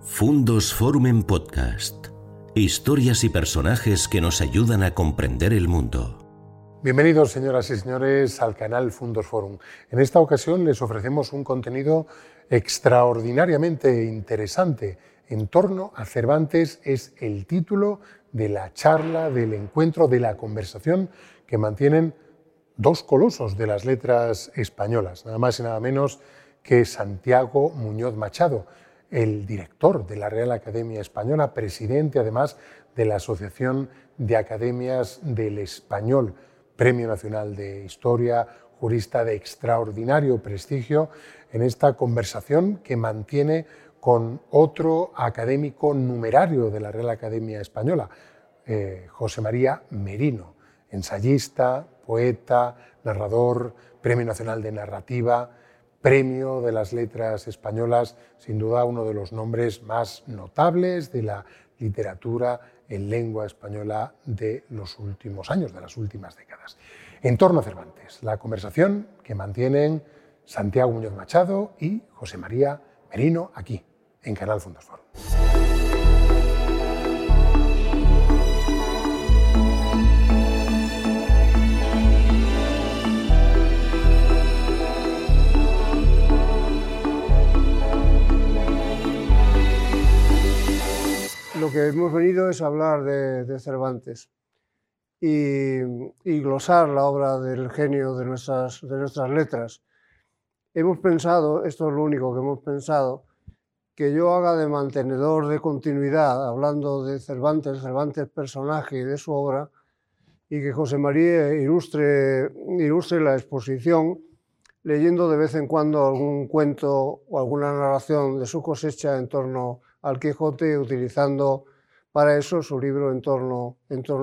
Fundos Forum en Podcast. Historias y personajes que nos ayudan a comprender el mundo. Bienvenidos, señoras y señores, al canal Fundos Forum. En esta ocasión les ofrecemos un contenido extraordinariamente interesante en torno a Cervantes. Es el título de la charla, del encuentro, de la conversación que mantienen dos colosos de las letras españolas, nada más y nada menos que Santiago Muñoz Machado, el director de la Real Academia Española, presidente además de la Asociación de Academias del Español, Premio Nacional de Historia, jurista de extraordinario prestigio, en esta conversación que mantiene con otro académico numerario de la Real Academia Española, eh, José María Merino, ensayista, poeta, narrador, Premio Nacional de Narrativa, Premio de las Letras Españolas, sin duda uno de los nombres más notables de la literatura en lengua española de los últimos años, de las últimas décadas. En torno a Cervantes, la conversación que mantienen Santiago Muñoz Machado y José María Merino aquí, en Canal Fundos Lo que hemos venido es hablar de, Cervantes y, glosar la obra del genio de nuestras, de nuestras letras. Hemos pensado, esto es lo único que hemos pensado, que yo haga de mantenedor de continuidad, hablando de Cervantes, Cervantes personaje y de su obra, y que José María ilustre, ilustre la exposición leyendo de vez en cuando algún cuento o alguna narración de su cosecha en torno al Quijote, utilizando para eso su libro en torno,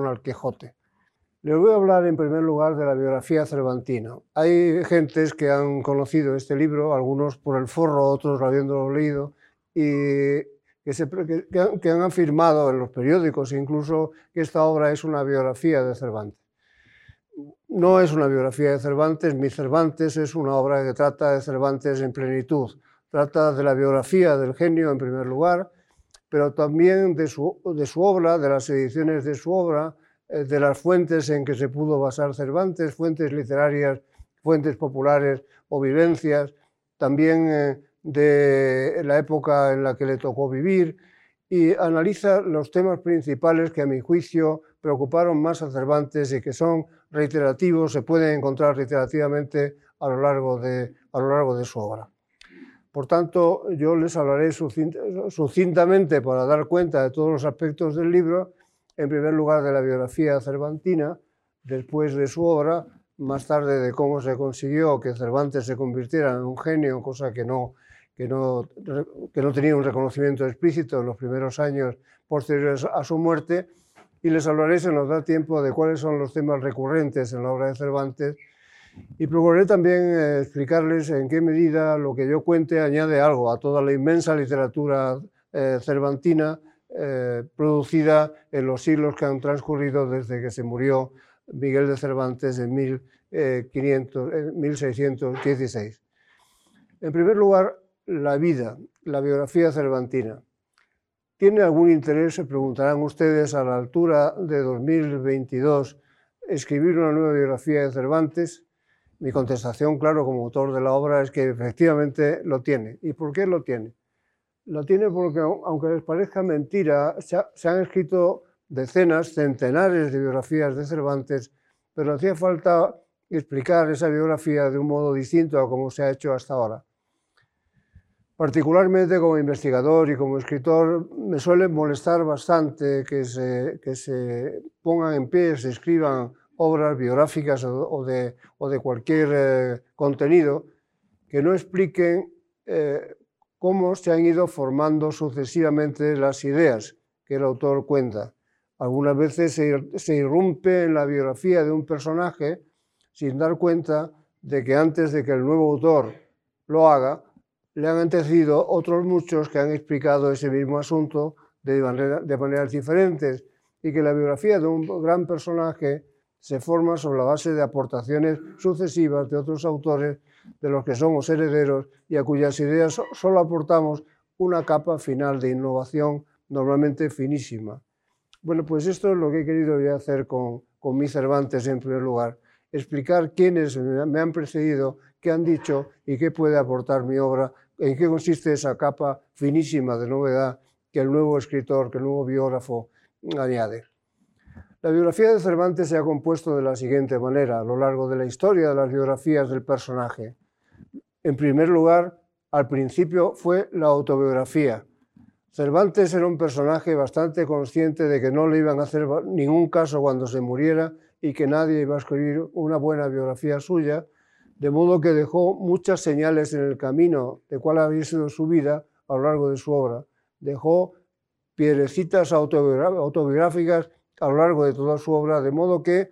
al Quijote. Les voy a hablar en primer lugar de la biografía cervantina. Hay gentes que han conocido este libro, algunos por el forro, otros habiéndolo leído, y que, se, que, han afirmado en los periódicos incluso que esta obra es una biografía de Cervantes. No es una biografía de Cervantes, mi Cervantes es una obra que trata de Cervantes en plenitud, Trata de la biografía del genio en primer lugar, pero también de su, obra, de las ediciones de su obra, eh, de las fuentes en que se pudo basar Cervantes, fuentes literarias, fuentes populares o vivencias, también eh, de la época en la que le tocó vivir, y analiza los temas principales que a mi juicio preocuparon más a Cervantes y que son reiterativos, se pueden encontrar reiterativamente a lo largo de su obra. Por tanto, yo les hablaré sucintamente para dar cuenta de todos los aspectos del libro, en primer lugar de la biografía cervantina, después de su obra, más tarde de cómo se consiguió que Cervantes se convirtiera en un genio, cosa que no, que no, que no tenía un reconocimiento explícito en los primeros años posteriores a su muerte, y les hablaré, si nos da tiempo, de cuáles son los temas recurrentes en la obra de Cervantes y procuraré también eh, explicarles en qué medida lo que yo cuente añade algo a toda la inmensa literatura eh, cervantina eh, producida en los siglos que han transcurrido desde que se murió Miguel de Cervantes en 1616. En primer lugar, la vida, la biografía cervantina. ¿Tiene algún interés, se preguntarán ustedes, a la altura de 2022, escribir una nueva biografía de Cervantes? Mi contestación, claro, como autor de la obra, es que efectivamente lo tiene. ¿Y por qué lo tiene? Lo tiene porque, aunque les parezca mentira, se, han escrito decenas, centenares de biografías de Cervantes, pero hacía falta explicar esa biografía de un modo distinto a como se ha hecho hasta ahora. Particularmente como investigador y como escritor, me suele molestar bastante que se, que se pongan en pie, se escriban obras biográficas o, de, cualquier eh, contenido que no expliquen eh, cómo se han ido formando sucesivamente las ideas que el autor cuenta. Algunas veces se, se irrumpe en la biografía de un personaje sin dar cuenta de que antes de que el nuevo autor lo haga, le han antecedido otros muchos que han explicado ese mismo asunto de, manera, de maneras diferentes y que la biografía de un gran personaje se forma sobre la base de aportaciones sucesivas de otros autores de los que somos herederos y a cuyas ideas solo aportamos una capa final de innovación normalmente finísima. Bueno, pues esto es lo que he querido hacer con, con mi Cervantes en primer lugar, explicar quiénes me han precedido, qué han dicho y qué puede aportar mi obra, en qué consiste esa capa finísima de novedad que el nuevo escritor, que el nuevo biógrafo añade. La biografía de Cervantes se ha compuesto de la siguiente manera a lo largo de la historia de las biografías del personaje. En primer lugar, al principio fue la autobiografía. Cervantes era un personaje bastante consciente de que no le iban a hacer ningún caso cuando se muriera y que nadie iba a escribir una buena biografía suya, de modo que dejó muchas señales en el camino de cuál había sido su vida a lo largo de su obra. Dejó piedrecitas autobiográficas a lo largo de toda su obra, de modo que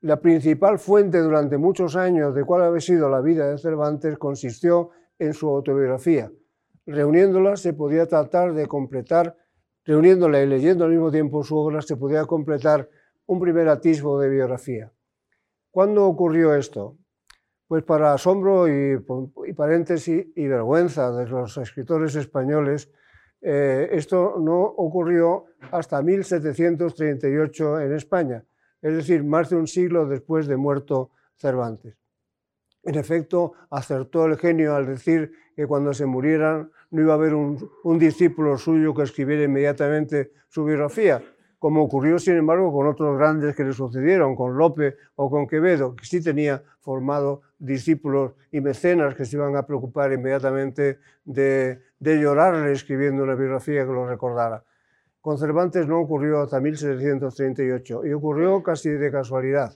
la principal fuente durante muchos años de cuál había sido la vida de Cervantes consistió en su autobiografía. Reuniéndola se podía tratar de completar, reuniéndola y leyendo al mismo tiempo su obra, se podía completar un primer atisbo de biografía. ¿Cuándo ocurrió esto? Pues para asombro y, paréntesis y vergüenza de los escritores españoles, eh, esto no ocurrió hasta 1738 en España, es decir, más de un siglo después de muerto Cervantes. En efecto, acertó el genio al decir que cuando se murieran no iba a haber un, discípulo suyo que escribiera inmediatamente su biografía, como ocurrió, sin embargo, con otros grandes que le sucedieron, con Lope o con Quevedo, que sí tenía formado discípulos y mecenas que se iban a preocupar inmediatamente de, de llorarle escribiendo una biografía que lo recordara. Con Cervantes no ocurrió hasta 1738 y ocurrió casi de casualidad.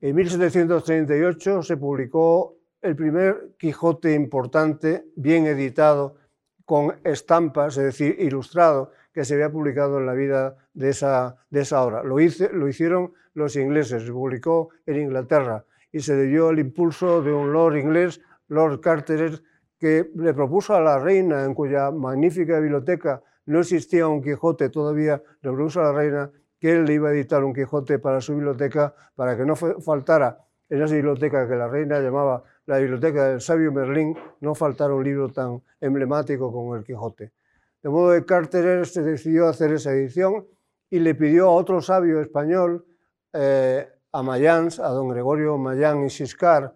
En 1738 se publicó el primer Quijote importante, bien editado, con estampas, es decir, ilustrado, que se había publicado en la vida de esa, de esa obra. Lo, lo hicieron los ingleses, se publicó en Inglaterra y se dio el impulso de un lord inglés, Lord Carteret, que le propuso a la reina, en cuya magnífica biblioteca no existía un Quijote todavía, le propuso a la reina que él le iba a editar un Quijote para su biblioteca para que no faltara en esa biblioteca que la reina llamaba la biblioteca del sabio Merlín, no faltara un libro tan emblemático como el Quijote. De modo que Carteret se decidió a hacer esa edición y le pidió a otro sabio español, eh, a Mayans, a don Gregorio Mayán y Siscar,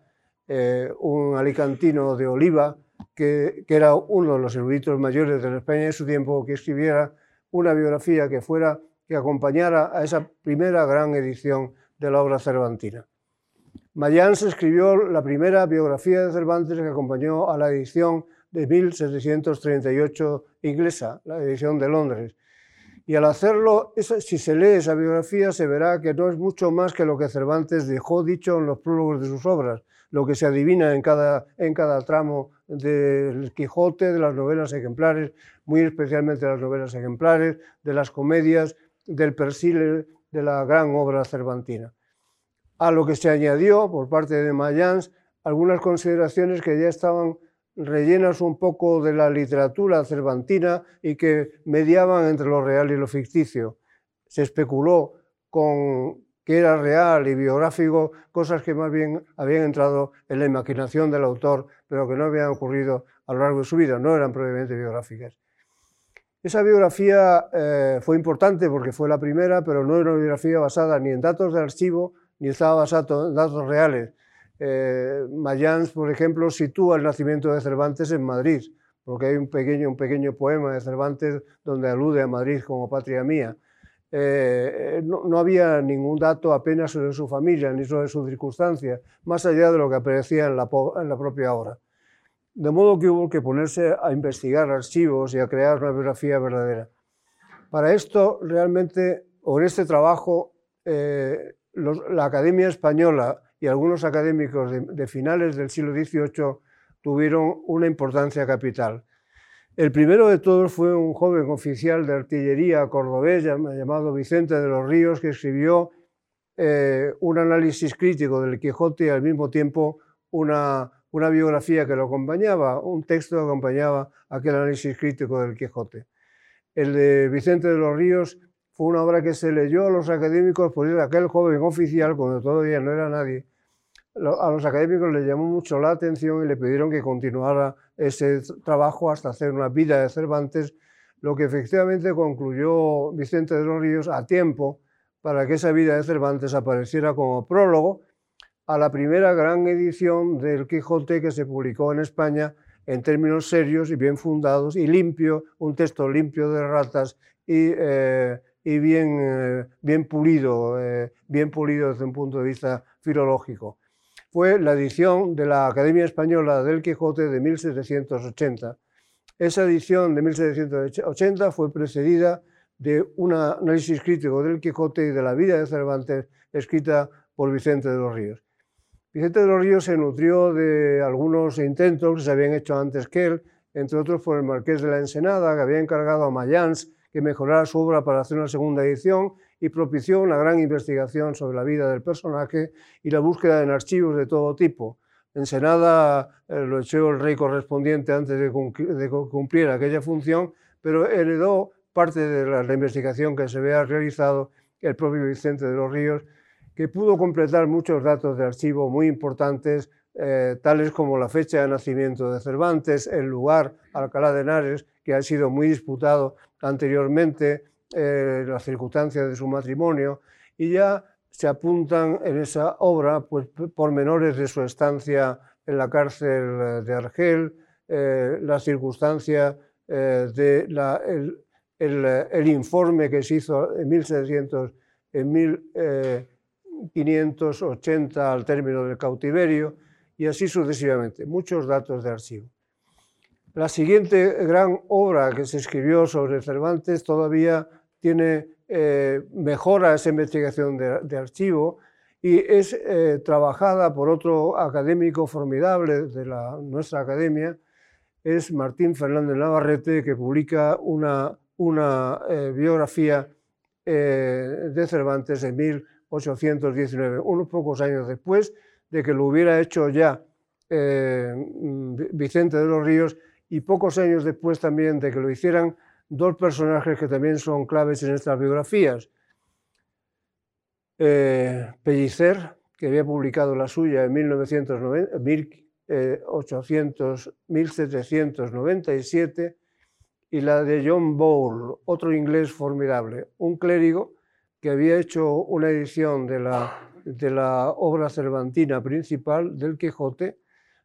eh, un alicantino de Oliva, que, era uno de los eruditos mayores de la España de su tiempo, que escribiera una biografía que fuera que acompañara a esa primera gran edición de la obra cervantina. Mayans escribió la primera biografía de Cervantes que acompañó a la edición de 1738 inglesa, la edición de Londres. Y al hacerlo, si se lee esa biografía, se verá que no es mucho más que lo que Cervantes dejó dicho en los prólogos de sus obras, lo que se adivina en cada, en cada tramo del Quijote, de las novelas ejemplares, muy especialmente las novelas ejemplares, de las comedias, del Persil, de la gran obra cervantina. A lo que se añadió por parte de Mayans algunas consideraciones que ya estaban rellenas un poco de la literatura cervantina y que mediaban entre lo real y lo ficticio. Se especuló con que era real y biográfico, cosas que más bien habían entrado en la imaginación del autor, pero que no habían ocurrido a lo largo de su vida, no eran probablemente biográficas. Esa biografía eh, fue importante porque fue la primera, pero no era una biografía basada ni en datos de archivo, ni estaba basada en datos reales. Eh, Mayans, por ejemplo, sitúa el nacimiento de Cervantes en Madrid, porque hay un pequeño, un pequeño poema de Cervantes donde alude a Madrid como patria mía. Eh, no, había ningún dato apenas sobre su familia ni sobre sus circunstancias, más allá de lo que aparecía en la, propia obra. De modo que hubo que ponerse a investigar archivos y a crear una biografía verdadera. Para esto, realmente, o en este trabajo, eh, la Academia Española y algunos académicos de finales del siglo XVIII tuvieron una importancia capital. El primero de todos fue un joven oficial de artillería cordobés llamado Vicente de los Ríos, que escribió eh, un análisis crítico del Quijote y al mismo tiempo una, una biografía que lo acompañaba, un texto que acompañaba aquel análisis crítico del Quijote. El de Vicente de los Ríos fue una obra que se leyó a los académicos por aquel joven oficial, cuando todavía no era nadie, a los académicos les llamó mucho la atención y le pidieron que continuara ese trabajo hasta hacer una vida de Cervantes, lo que efectivamente concluyó Vicente de los Ríos a tiempo para que esa vida de Cervantes apareciera como prólogo a la primera gran edición del Quijote que se publicó en España en términos serios y bien fundados y limpio, un texto limpio de ratas y, eh, eh, bien, pulido, eh, bien pulido desde un punto de vista filológico. Fue la edición de la Academia Española del Quijote de 1780. Esa edición de 1780 fue precedida de un análisis crítico del Quijote y de la vida de Cervantes escrita por Vicente de los Ríos. Vicente de los Ríos se nutrió de algunos intentos que se habían hecho antes que él, entre otros por el Marqués de la Ensenada, que había encargado a Mayans que mejorara su obra para hacer una segunda edición y propició una gran investigación sobre la vida del personaje y la búsqueda en archivos de todo tipo. Ensenada eh, lo echó el rey correspondiente antes de, de cumplir aquella función, pero heredó parte de la, investigación que se había realizado el propio Vicente de los Ríos que pudo completar muchos datos de archivo muy importantes, eh, tales como la fecha de nacimiento de Cervantes, el lugar, Alcalá de Henares, que ha sido muy disputado anteriormente, eh, las circunstancias de su matrimonio, y ya se apuntan en esa obra pues, pormenores de su estancia en la cárcel de Argel, eh, la circunstancia de el, informe que se hizo en 1700, en mil, 580 al término del cautiverio y así sucesivamente, muchos datos de archivo. La siguiente gran obra que se escribió sobre Cervantes todavía tiene, eh, mejora esa investigación de, archivo y es eh, trabajada por otro académico formidable de la, nuestra academia, es Martín Fernández Navarrete, que publica una, una eh, biografía de Cervantes en mil 819, unos pocos años después de que lo hubiera hecho ya eh, Vicente de los Ríos y pocos años después también de que lo hicieran dos personajes que también son claves en estas biografías. Eh, Pellicer, que había publicado la suya en 1990, 1800, 1797, y la de John Bowl, otro inglés formidable, un clérigo que había hecho una edición de la, obra cervantina principal del Quijote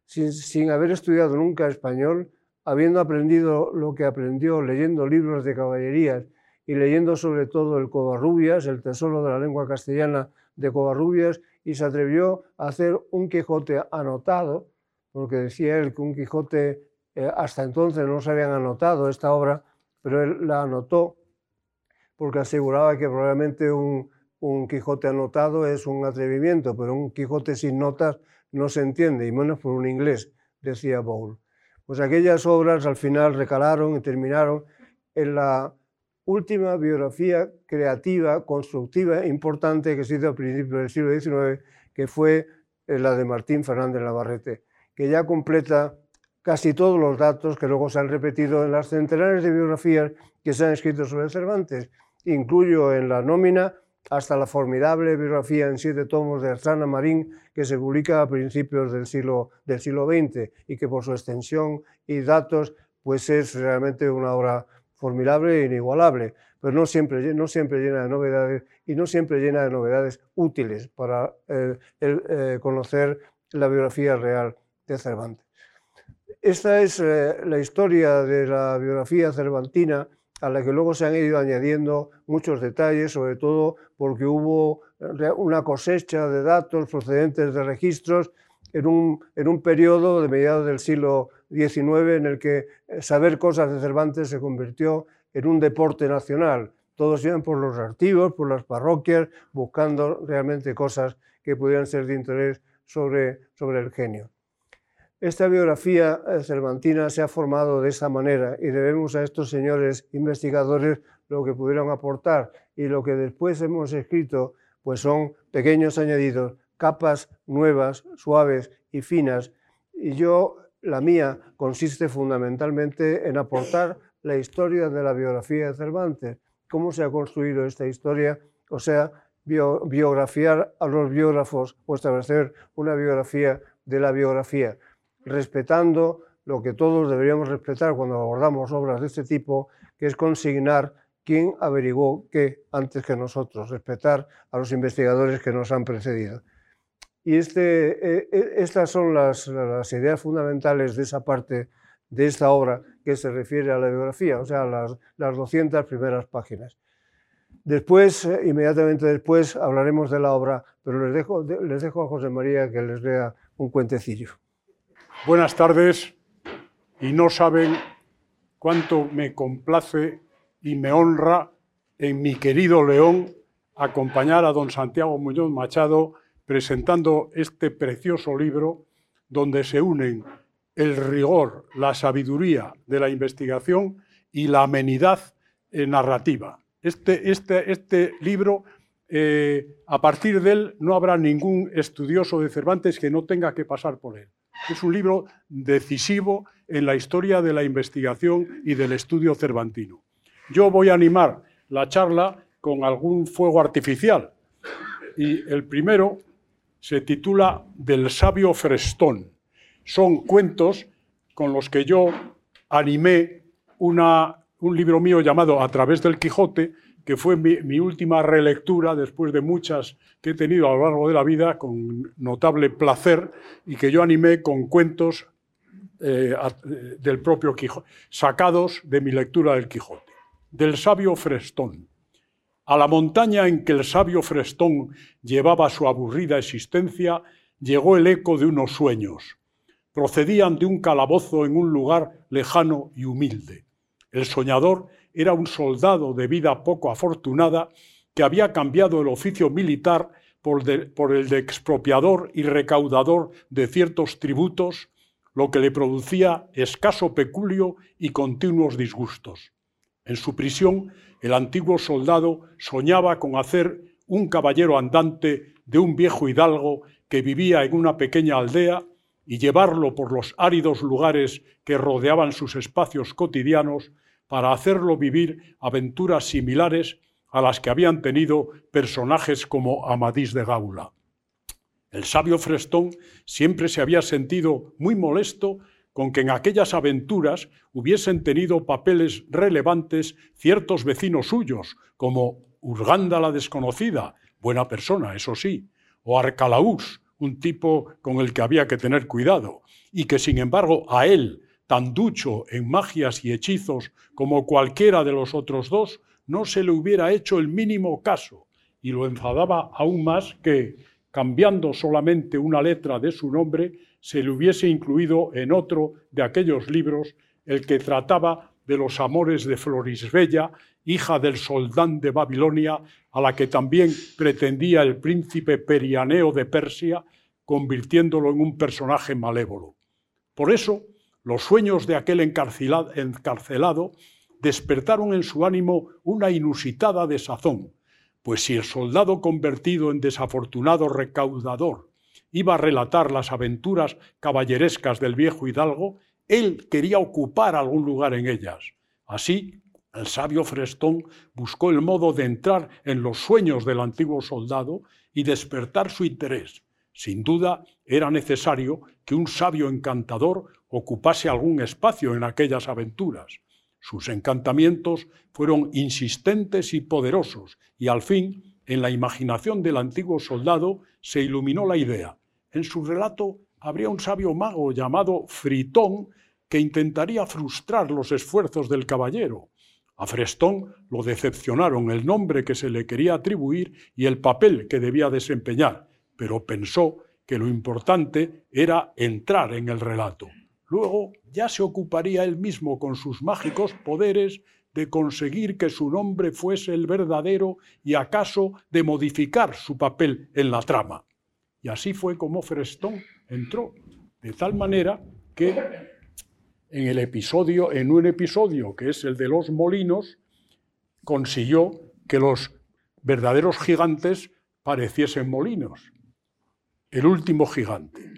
sin haber estudiado nunca español, habiendo aprendido lo que aprendió leyendo libros de caballerías y leyendo sobre todo el Covarrubias, el tesoro de la lengua castellana de Covarrubias, y se atrevió a hacer un Quijote anotado, porque decía él que un Quijote eh, hasta entonces no se habían anotado esta obra, pero él la anotó porque aseguraba que probablemente un, Quijote anotado es un atrevimiento, pero un Quijote sin notas no se entiende, y menos por un inglés, decía Bowl. Pues aquellas obras al final recalaron y terminaron en la última biografía creativa, constructiva, importante que se hizo a principios del siglo XIX, que fue eh, la de Martín Fernández Navarrete, que ya completa casi todos los datos que luego se han repetido en las centenares de biografías que se han escrito sobre Cervantes. Incluyo en la nómina hasta la formidable biografía en siete tomos de Arzana Marín que se publica a principios del siglo, del siglo XX y que por su extensión y datos pues es realmente una obra formidable e inigualable, pero no siempre, no siempre llena de novedades y no siempre llena de novedades útiles para eh, eh, conocer la biografía real de Cervantes. Esta es eh, la historia de la biografía cervantina a la que luego se han ido añadiendo muchos detalles, sobre todo porque hubo una cosecha de datos procedentes de registros en un, en un periodo de mediados del siglo XIX en el que eh, saber cosas de Cervantes se convirtió en un deporte nacional. Todos iban por los archivos, por las parroquias, buscando realmente cosas que pudieran ser de interés sobre, sobre el genio. Esta biografía eh, cervantina se ha formado de esa manera y debemos a estos señores investigadores lo que pudieron aportar y lo que después hemos escrito pues son pequeños añadidos, capas nuevas, suaves y finas. Y yo, la mía, consiste fundamentalmente en aportar la historia de la biografía de Cervantes, cómo se ha construido esta historia, o sea, biografiar a los biógrafos o establecer una biografía de la biografía, respetando lo que todos deberíamos respetar cuando abordamos obras de este tipo, que es consignar quién averiguó qué antes que nosotros, respetar a los investigadores que nos han precedido. Y este, eh, estas son las, ideas fundamentales de esa parte de esta obra que se refiere a la biografía, o sea, las, las 200 primeras páginas. Después, eh, inmediatamente después, hablaremos de la obra, pero les dejo, les dejo a José María que les lea un cuentecillo. Buenas tardes, y no saben cuánto me complace y me honra en mi querido León acompañar a don Santiago Muñoz Machado presentando este precioso libro donde se unen el rigor, la sabiduría de la investigación y la amenidad eh, narrativa. Este, este, este libro, eh, a partir de él, no habrá ningún estudioso de Cervantes que no tenga que pasar por él. Es un libro decisivo en la historia de la investigación y del estudio cervantino. Yo voy a animar la charla con algún fuego artificial. Y el primero se titula Del sabio Frestón. Son cuentos con los que yo animé un libro mío llamado A través del Quijote, que fue mi, última relectura después de muchas que he tenido a lo largo de la vida con notable placer y que yo animé con cuentos eh, del propio Quijote, sacados de mi lectura del Quijote del sabio Frestón. A la montaña en que el sabio Frestón llevaba su aburrida existencia llegó el eco de unos sueños. Procedían de un calabozo en un lugar lejano y humilde. El soñador era un soldado de vida poco afortunada que había cambiado el oficio militar por, por, el de expropiador y recaudador de ciertos tributos, lo que le producía escaso peculio y continuos disgustos. En su prisión, el antiguo soldado soñaba con hacer un caballero andante de un viejo hidalgo que vivía en una pequeña aldea y llevarlo por los áridos lugares que rodeaban sus espacios cotidianos para hacerlo vivir aventuras similares a las que habían tenido personajes como Amadís de Gaula. El sabio Frestón siempre se había sentido muy molesto con que en aquellas aventuras hubiesen tenido papeles relevantes ciertos vecinos suyos, como Urganda la desconocida, buena persona, eso sí, o Arcalaús, un tipo con el que había que tener cuidado, y que sin embargo a él, tan ducho en magias y hechizos como cualquiera de los otros dos, no se le hubiera hecho el mínimo caso, y lo enfadaba aún más que, cambiando solamente una letra de su nombre, se le hubiese incluido en otro de aquellos libros el que trataba de los amores de Florisbella, hija del soldán de Babilonia, a la que también pretendía el príncipe Perianeo de Persia, convirtiéndolo en un personaje malévolo. Por eso, los sueños de aquel encarcelado despertaron en su ánimo una inusitada desazón, pues si el soldado convertido en desafortunado recaudador iba a relatar las aventuras caballerescas del viejo hidalgo, él quería ocupar algún lugar en ellas. Así, el sabio Frestón buscó el modo de entrar en los sueños del antiguo soldado y despertar su interés. Sin duda, era necesario que un sabio encantador ocupase algún espacio en aquellas aventuras. Sus encantamientos fueron insistentes y poderosos, y al fin, en la imaginación del antiguo soldado, se iluminó la idea. En su relato habría un sabio mago llamado Fritón que intentaría frustrar los esfuerzos del caballero. A Frestón lo decepcionaron el nombre que se le quería atribuir y el papel que debía desempeñar, pero pensó que lo importante era entrar en el relato. Luego ya se ocuparía él mismo con sus mágicos poderes de conseguir que su nombre fuese el verdadero y acaso de modificar su papel en la trama. Y así fue como Frestón entró, de tal manera que en el episodio, en un episodio que es el de los molinos, consiguió que los verdaderos gigantes pareciesen molinos. El último gigante,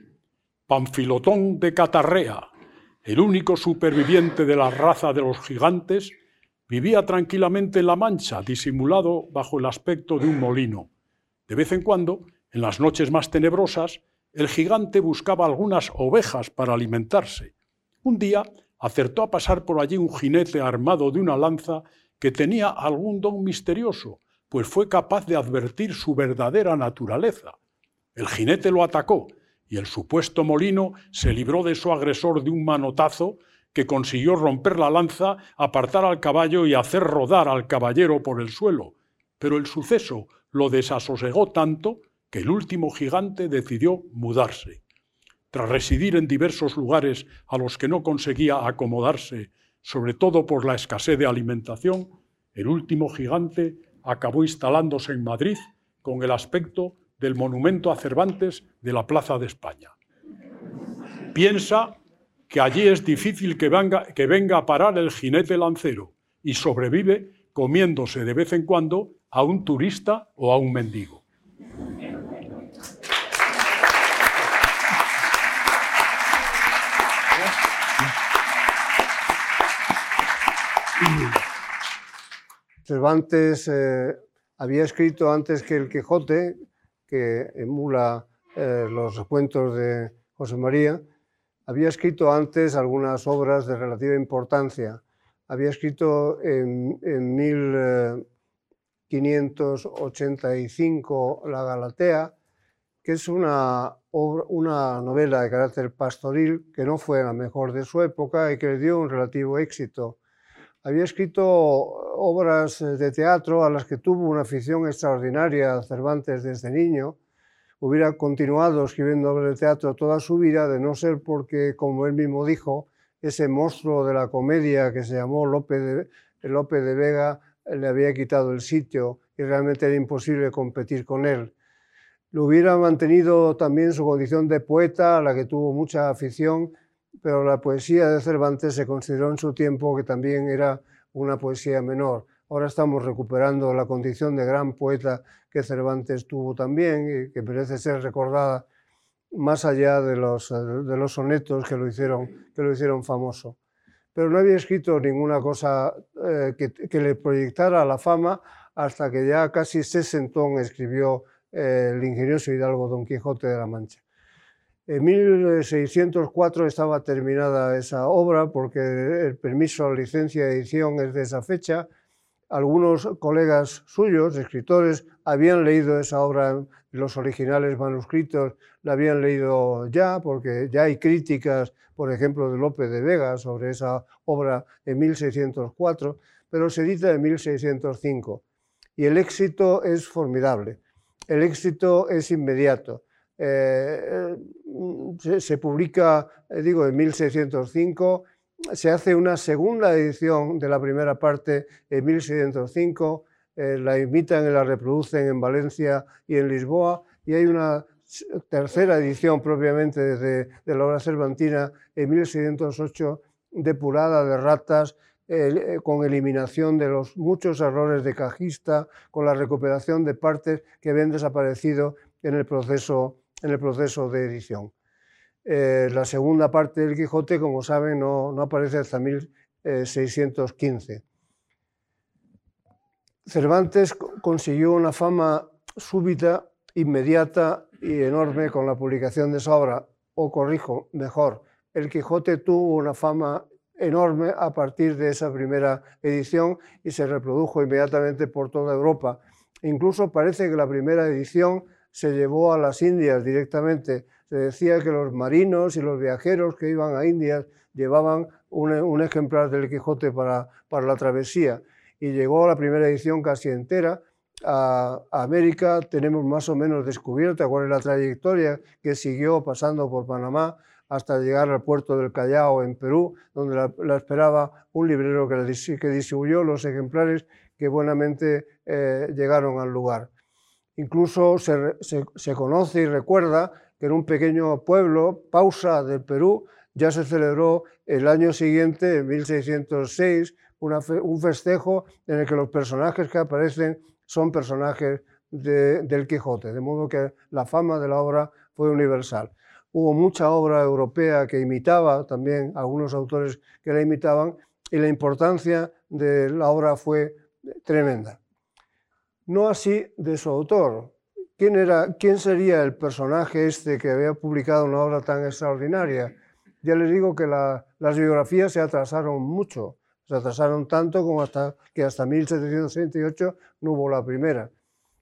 Panfilotón de Catarrea, el único superviviente de la raza de los gigantes, vivía tranquilamente en la Mancha, disimulado bajo el aspecto de un molino De vez en cuando, en las noches más tenebrosas, el gigante buscaba algunas ovejas para alimentarse. Un día acertó a pasar por allí un jinete armado de una lanza que tenía algún don misterioso, pues fue capaz de advertir su verdadera naturaleza. El jinete lo atacó y el supuesto molino se libró de su agresor de un manotazo que consiguió romper la lanza, apartar al caballo y hacer rodar al caballero por el suelo. Pero el suceso lo desasosegó tanto que el último gigante decidió mudarse. Tras residir en diversos lugares a los que no conseguía acomodarse, sobre todo por la escasez de alimentación, el último gigante acabó instalándose en Madrid con el aspecto del monumento a Cervantes de la Plaza de España. Piensa que allí es difícil que venga, que venga a parar el jinete lancero y sobrevive comiéndose de vez en cuando a un turista o a un mendigo. Cervantes eh, había escrito antes que el Quijote, que emula eh, los cuentos de José María, había escrito antes algunas obras de relativa importancia. Había escrito en, en 1585 La Galatea, que es una, una novela de carácter pastoril que no fue la mejor de su época y que le dio un relativo éxito había escrito obras eh, de teatro a las que tuvo una afición extraordinaria Cervantes desde niño. Hubiera continuado escribiendo obras de teatro toda su vida, de no ser porque, como él mismo dijo, ese monstruo de la comedia que se llamó Lope de, Lope de Vega le había quitado el sitio y realmente era imposible competir con él. Lo hubiera mantenido también su condición de poeta, a la que tuvo mucha afición, pero la poesía de Cervantes se consideró en su tiempo que también era una poesía menor. Ahora estamos recuperando la condición de gran poeta que Cervantes tuvo también y que merece ser recordada más allá de los, de los sonetos que lo, hicieron, que lo hicieron famoso. Pero no había escrito ninguna cosa eh, que, le proyectara la fama hasta que ya casi sesentón escribió eh, el ingenioso hidalgo Don Quijote de la Mancha. En 1604 estaba terminada esa obra porque el permiso a licencia de edición es de esa fecha. Algunos colegas suyos, escritores, habían leído esa obra, los originales manuscritos la habían leído ya, porque ya hay críticas, por ejemplo, de López de Vega sobre esa obra en 1604, pero se edita en 1605. Y el éxito es formidable, el éxito es inmediato. Eh, se, publica, eh, digo, en 1605, se hace una segunda edición de la primera parte en 1605, eh, la imitan y la reproducen en Valencia y en Lisboa, y hay una tercera edición propiamente de la obra cervantina en 1608, depurada de ratas, con eliminación de los muchos errores de cajista, con la recuperación de partes que habían desaparecido en el proceso en el proceso de edición. Eh, la segunda parte del Quijote, como saben, no, no aparece hasta 1615. Cervantes consiguió una fama súbita, inmediata y enorme con la publicación de esa obra, o corrijo, mejor, el Quijote tuvo una fama enorme a partir de esa primera edición y se reprodujo inmediatamente por toda Europa. Incluso parece que la primera edición se llevó a las Indias directamente. Se decía que los marinos y los viajeros que iban a Indias llevaban un, ejemplar del Quijote para, para, la travesía. Y llegó a la primera edición casi entera. A, América tenemos más o menos descubierta cuál es la trayectoria que siguió pasando por Panamá hasta llegar al puerto del Callao en Perú, donde la, esperaba un librero que, que, distribuyó los ejemplares que buenamente eh, llegaron al lugar. Incluso se, conoce y recuerda que en un pequeño pueblo, Pausa del Perú, ya se celebró el año siguiente, en 1606, un festejo en el que los personajes que aparecen son personajes del Quijote, de modo que la fama de la obra fue universal. Hubo mucha obra europea que imitaba, también algunos autores que la imitaban, y la importancia de la obra fue tremenda. No así de su autor, ¿quién, era, ¿quién sería el personaje este que había publicado una obra tan extraordinaria? Ya les digo que las biografías se atrasaron mucho, se atrasaron tanto como hasta que hasta 1768 no hubo la primera.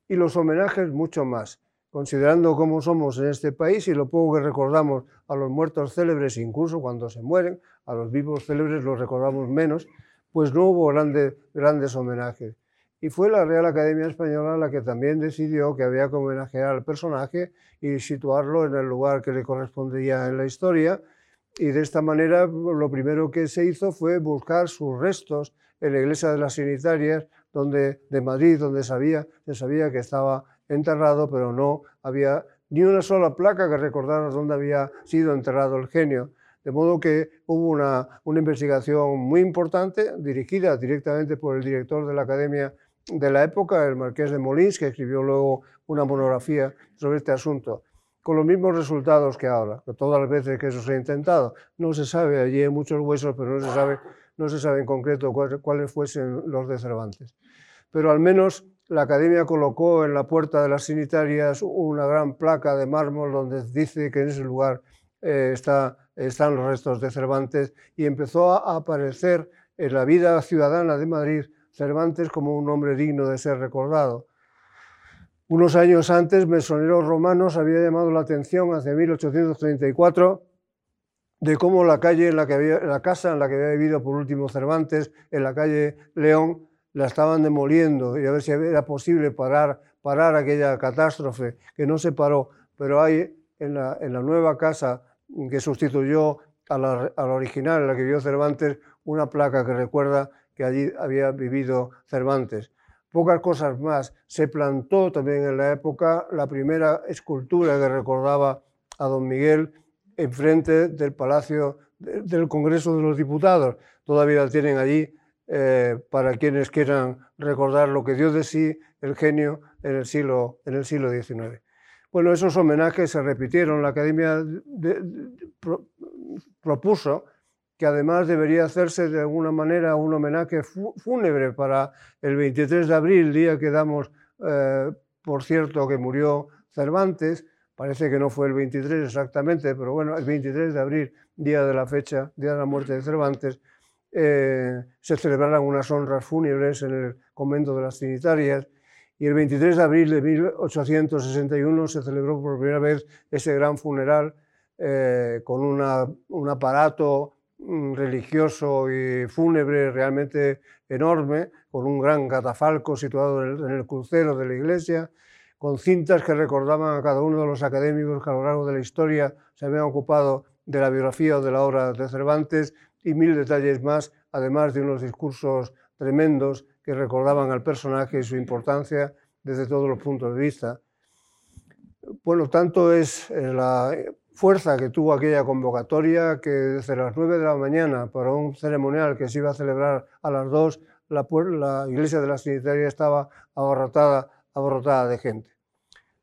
Y los homenajes mucho más, considerando cómo somos en este país y lo poco que recordamos a los muertos célebres, incluso cuando se mueren, a los vivos célebres los recordamos menos, pues no hubo grandes, grandes homenajes. Y fue la Real Academia Española la que también decidió que había que homenajear al personaje y situarlo en el lugar que le correspondía en la historia. Y de esta manera lo primero que se hizo fue buscar sus restos en la iglesia de las Trinitarias donde, de Madrid, donde sabía, se sabía que estaba enterrado, pero no había ni una sola placa que recordara dónde había sido enterrado el genio. De modo que hubo una, una investigación muy importante, dirigida directamente por el director de la Academia de la época, el marqués de Molins, que escribió luego una monografía sobre este asunto, con los mismos resultados que ahora, todas las veces que eso se ha intentado. No se sabe, allí hay muchos huesos, pero no se sabe, no se sabe en concreto cuáles, fuesen los de Cervantes. Pero al menos la Academia colocó en la puerta de las sanitarias una gran placa de mármol donde dice que en ese lugar eh, está, están los restos de Cervantes y empezó a aparecer en la vida ciudadana de Madrid Cervantes como un hombre digno de ser recordado. Unos años antes, mesoneros romanos había llamado la atención, hace 1834, de cómo la, calle en la, que había, la casa en la que había vivido por último Cervantes, en la calle León, la estaban demoliendo y a ver si era posible parar, parar aquella catástrofe, que no se paró, pero hay en la, en la nueva casa que sustituyó a la, a la original, en la que vivió Cervantes, una placa que recuerda que allí había vivido Cervantes. Pocas cosas más. Se plantó también en la época la primera escultura que recordaba a don Miguel enfrente del Palacio del Congreso de los Diputados. Todavía la tienen allí eh, para quienes quieran recordar lo que dio de sí el genio en el siglo, en el siglo XIX. Bueno, esos homenajes se repitieron. La Academia propuso que además debería hacerse de alguna manera un homenaje fúnebre para el 23 de abril, día que damos, eh, por cierto, que murió Cervantes, parece que no fue el 23 exactamente, pero bueno, el 23 de abril, día de la fecha, día de la muerte de Cervantes, eh, se celebraron unas honras fúnebres en el convento de las Trinitarias. Y el 23 de abril de 1861 se celebró por primera vez ese gran funeral eh, con un aparato religioso y fúnebre realmente enorme, con un gran catafalco situado en el, crucero de la iglesia, con cintas que recordaban a cada uno de los académicos que a lo largo de la historia se habían ocupado de la biografía o de la obra de Cervantes y mil detalles más, además de unos discursos tremendos que recordaban al personaje y su importancia desde todos los puntos de vista. Bueno, tanto es eh, la fuerza que tuvo aquella convocatoria que desde las 9 de la mañana para un ceremonial que se iba a celebrar a las 2, la, iglesia de la Trinitaria estaba abarrotada, abarrotada de gente.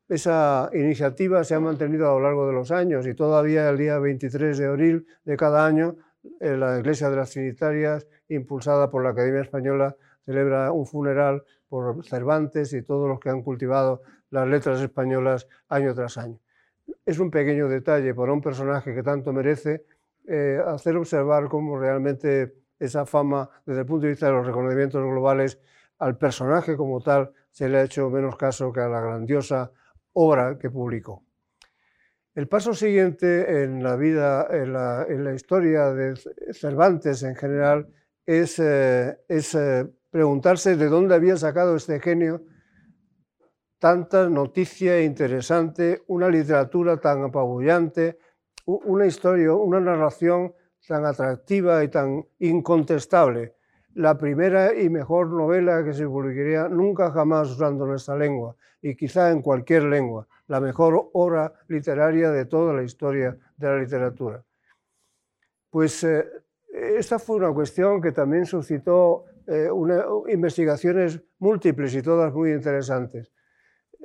Esa iniciativa se ha mantenido a lo largo de los años y todavía el día 23 de abril de cada año la iglesia de las Trinitarias, impulsada por la Academia Española, celebra un funeral por Cervantes y todos los que han cultivado las letras españolas año tras año es un pequeño detalle para un personaje que tanto merece eh, hacer observar cómo realmente esa fama, desde el punto de vista de los reconocimientos globales, al personaje como tal se le ha hecho menos caso que a la grandiosa obra que publicó. El paso siguiente en la vida, en la, historia de Cervantes en general, es, eh, eh, preguntarse de dónde había sacado este genio tanta noticia interesante, una literatura tan apabullante, una historia, una narración tan atractiva y tan incontestable. La primera y mejor novela que se publicaría nunca jamás usando nuestra lengua y quizá en cualquier lengua, la mejor obra literaria de toda la historia de la literatura. Pues eh, esta fue una cuestión que también suscitó eh, investigaciones múltiples y todas muy interesantes.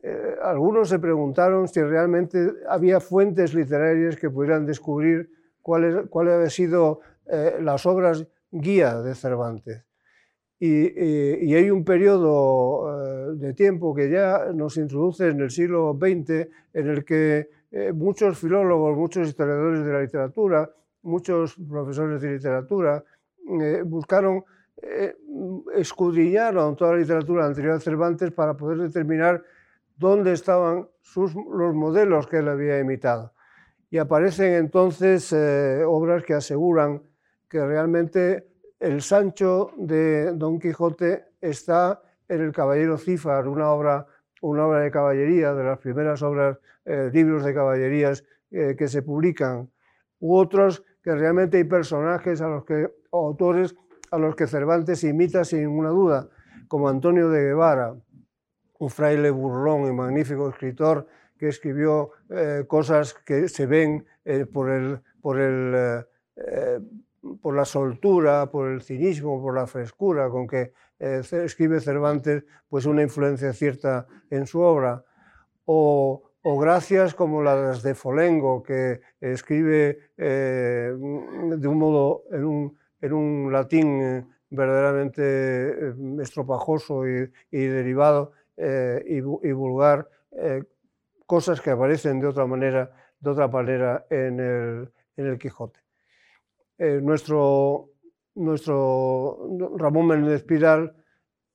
Eh, algunos se preguntaron si realmente había fuentes literarias que pudieran descubrir cuáles cuál habían sido eh, las obras guía de Cervantes. Y, hay un periodo eh, de tiempo que ya nos introduce en el siglo XX en el que eh, muchos filólogos, muchos historiadores de la literatura, muchos profesores de literatura eh, buscaron, escudriñaron toda la literatura anterior a Cervantes para poder determinar dónde estaban sus, los modelos que él había imitado. Y aparecen entonces obras que aseguran que realmente el Sancho de Don Quijote está en El Caballero Cífar, una obra, una obra de caballería, de las primeras obras, eh, libros de caballerías eh, que se publican, u otros que realmente hay personajes a los que, autores a los que Cervantes imita sin ninguna duda, como Antonio de Guevara, un fraile burlón y magnífico escritor que escribió eh, cosas que se ven por el, por el por la soltura, por el cinismo, por la frescura con que eh, escribe Cervantes, pues una influencia cierta en su obra. O, gracias como las de Folengo, que escribe eh, de un modo, en un, latín eh, verdaderamente estropajoso y, derivado y, vulgar, cosas que aparecen de otra manera, de otra manera en el Quijote. Eh, nuestro, nuestro Ramón Menéndez Pidal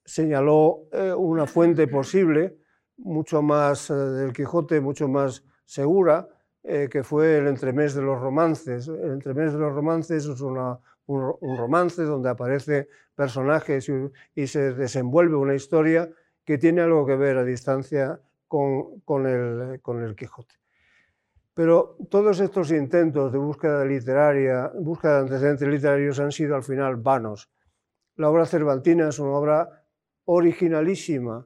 señaló eh, una fuente posible, mucho más eh, del Quijote, mucho más segura, que fue el entremés de los romances. El entremés de los romances es una, un, romance donde aparecen personajes y, se desenvuelve una historia que tiene algo que ver a distancia con, el, Quijote. Pero todos estos intentos de búsqueda literaria, búsqueda de antecedentes literarios han sido al final vanos. La obra cervantina es una obra originalísima.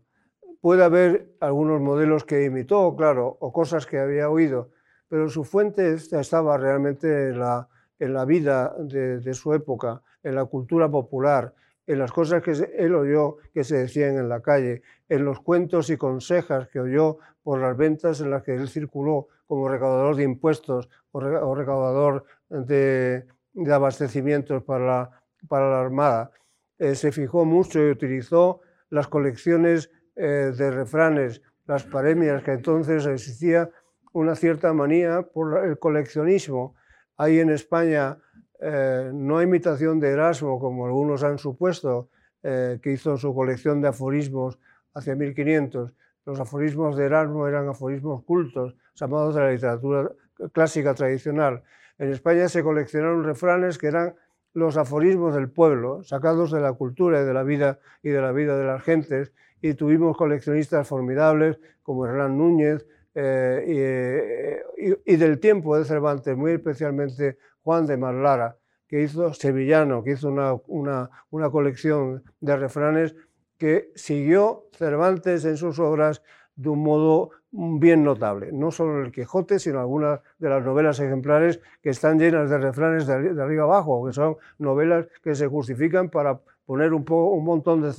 Puede haber algunos modelos que imitó, claro, o cosas que había oído, pero su fuente estaba realmente en la, vida de su época, en la cultura popular, en las cosas que él oyó que se decían en la calle, en los cuentos y consejas que oyó por las ventas en las que él circuló como recaudador de impuestos o, recaudador de, abastecimientos para la, para la Armada. Eh, se fijó mucho y utilizó las colecciones eh, de refranes, las paremias, que entonces existía una cierta manía por el coleccionismo. Hay en España eh, no imitación de Erasmo, como algunos han supuesto, que hizo su colección de aforismos hacia 1500, los aforismos de Erasmo eran aforismos cultos, llamados de la literatura clásica tradicional. En España se coleccionaron refranes que eran los aforismos del pueblo, sacados de la cultura y de la vida y de la vida de las gentes, y tuvimos coleccionistas formidables como Hernán Núñez eh, y, del tiempo de Cervantes, muy especialmente Juan de Marlara, que hizo sevillano, que hizo una, una colección de refranes que siguió Cervantes en sus obras de un modo bien notable, no solo el Quijote, sino algunas de las novelas ejemplares que están llenas de refranes de, arriba abajo, que son novelas que se justifican para poner un, un montón de,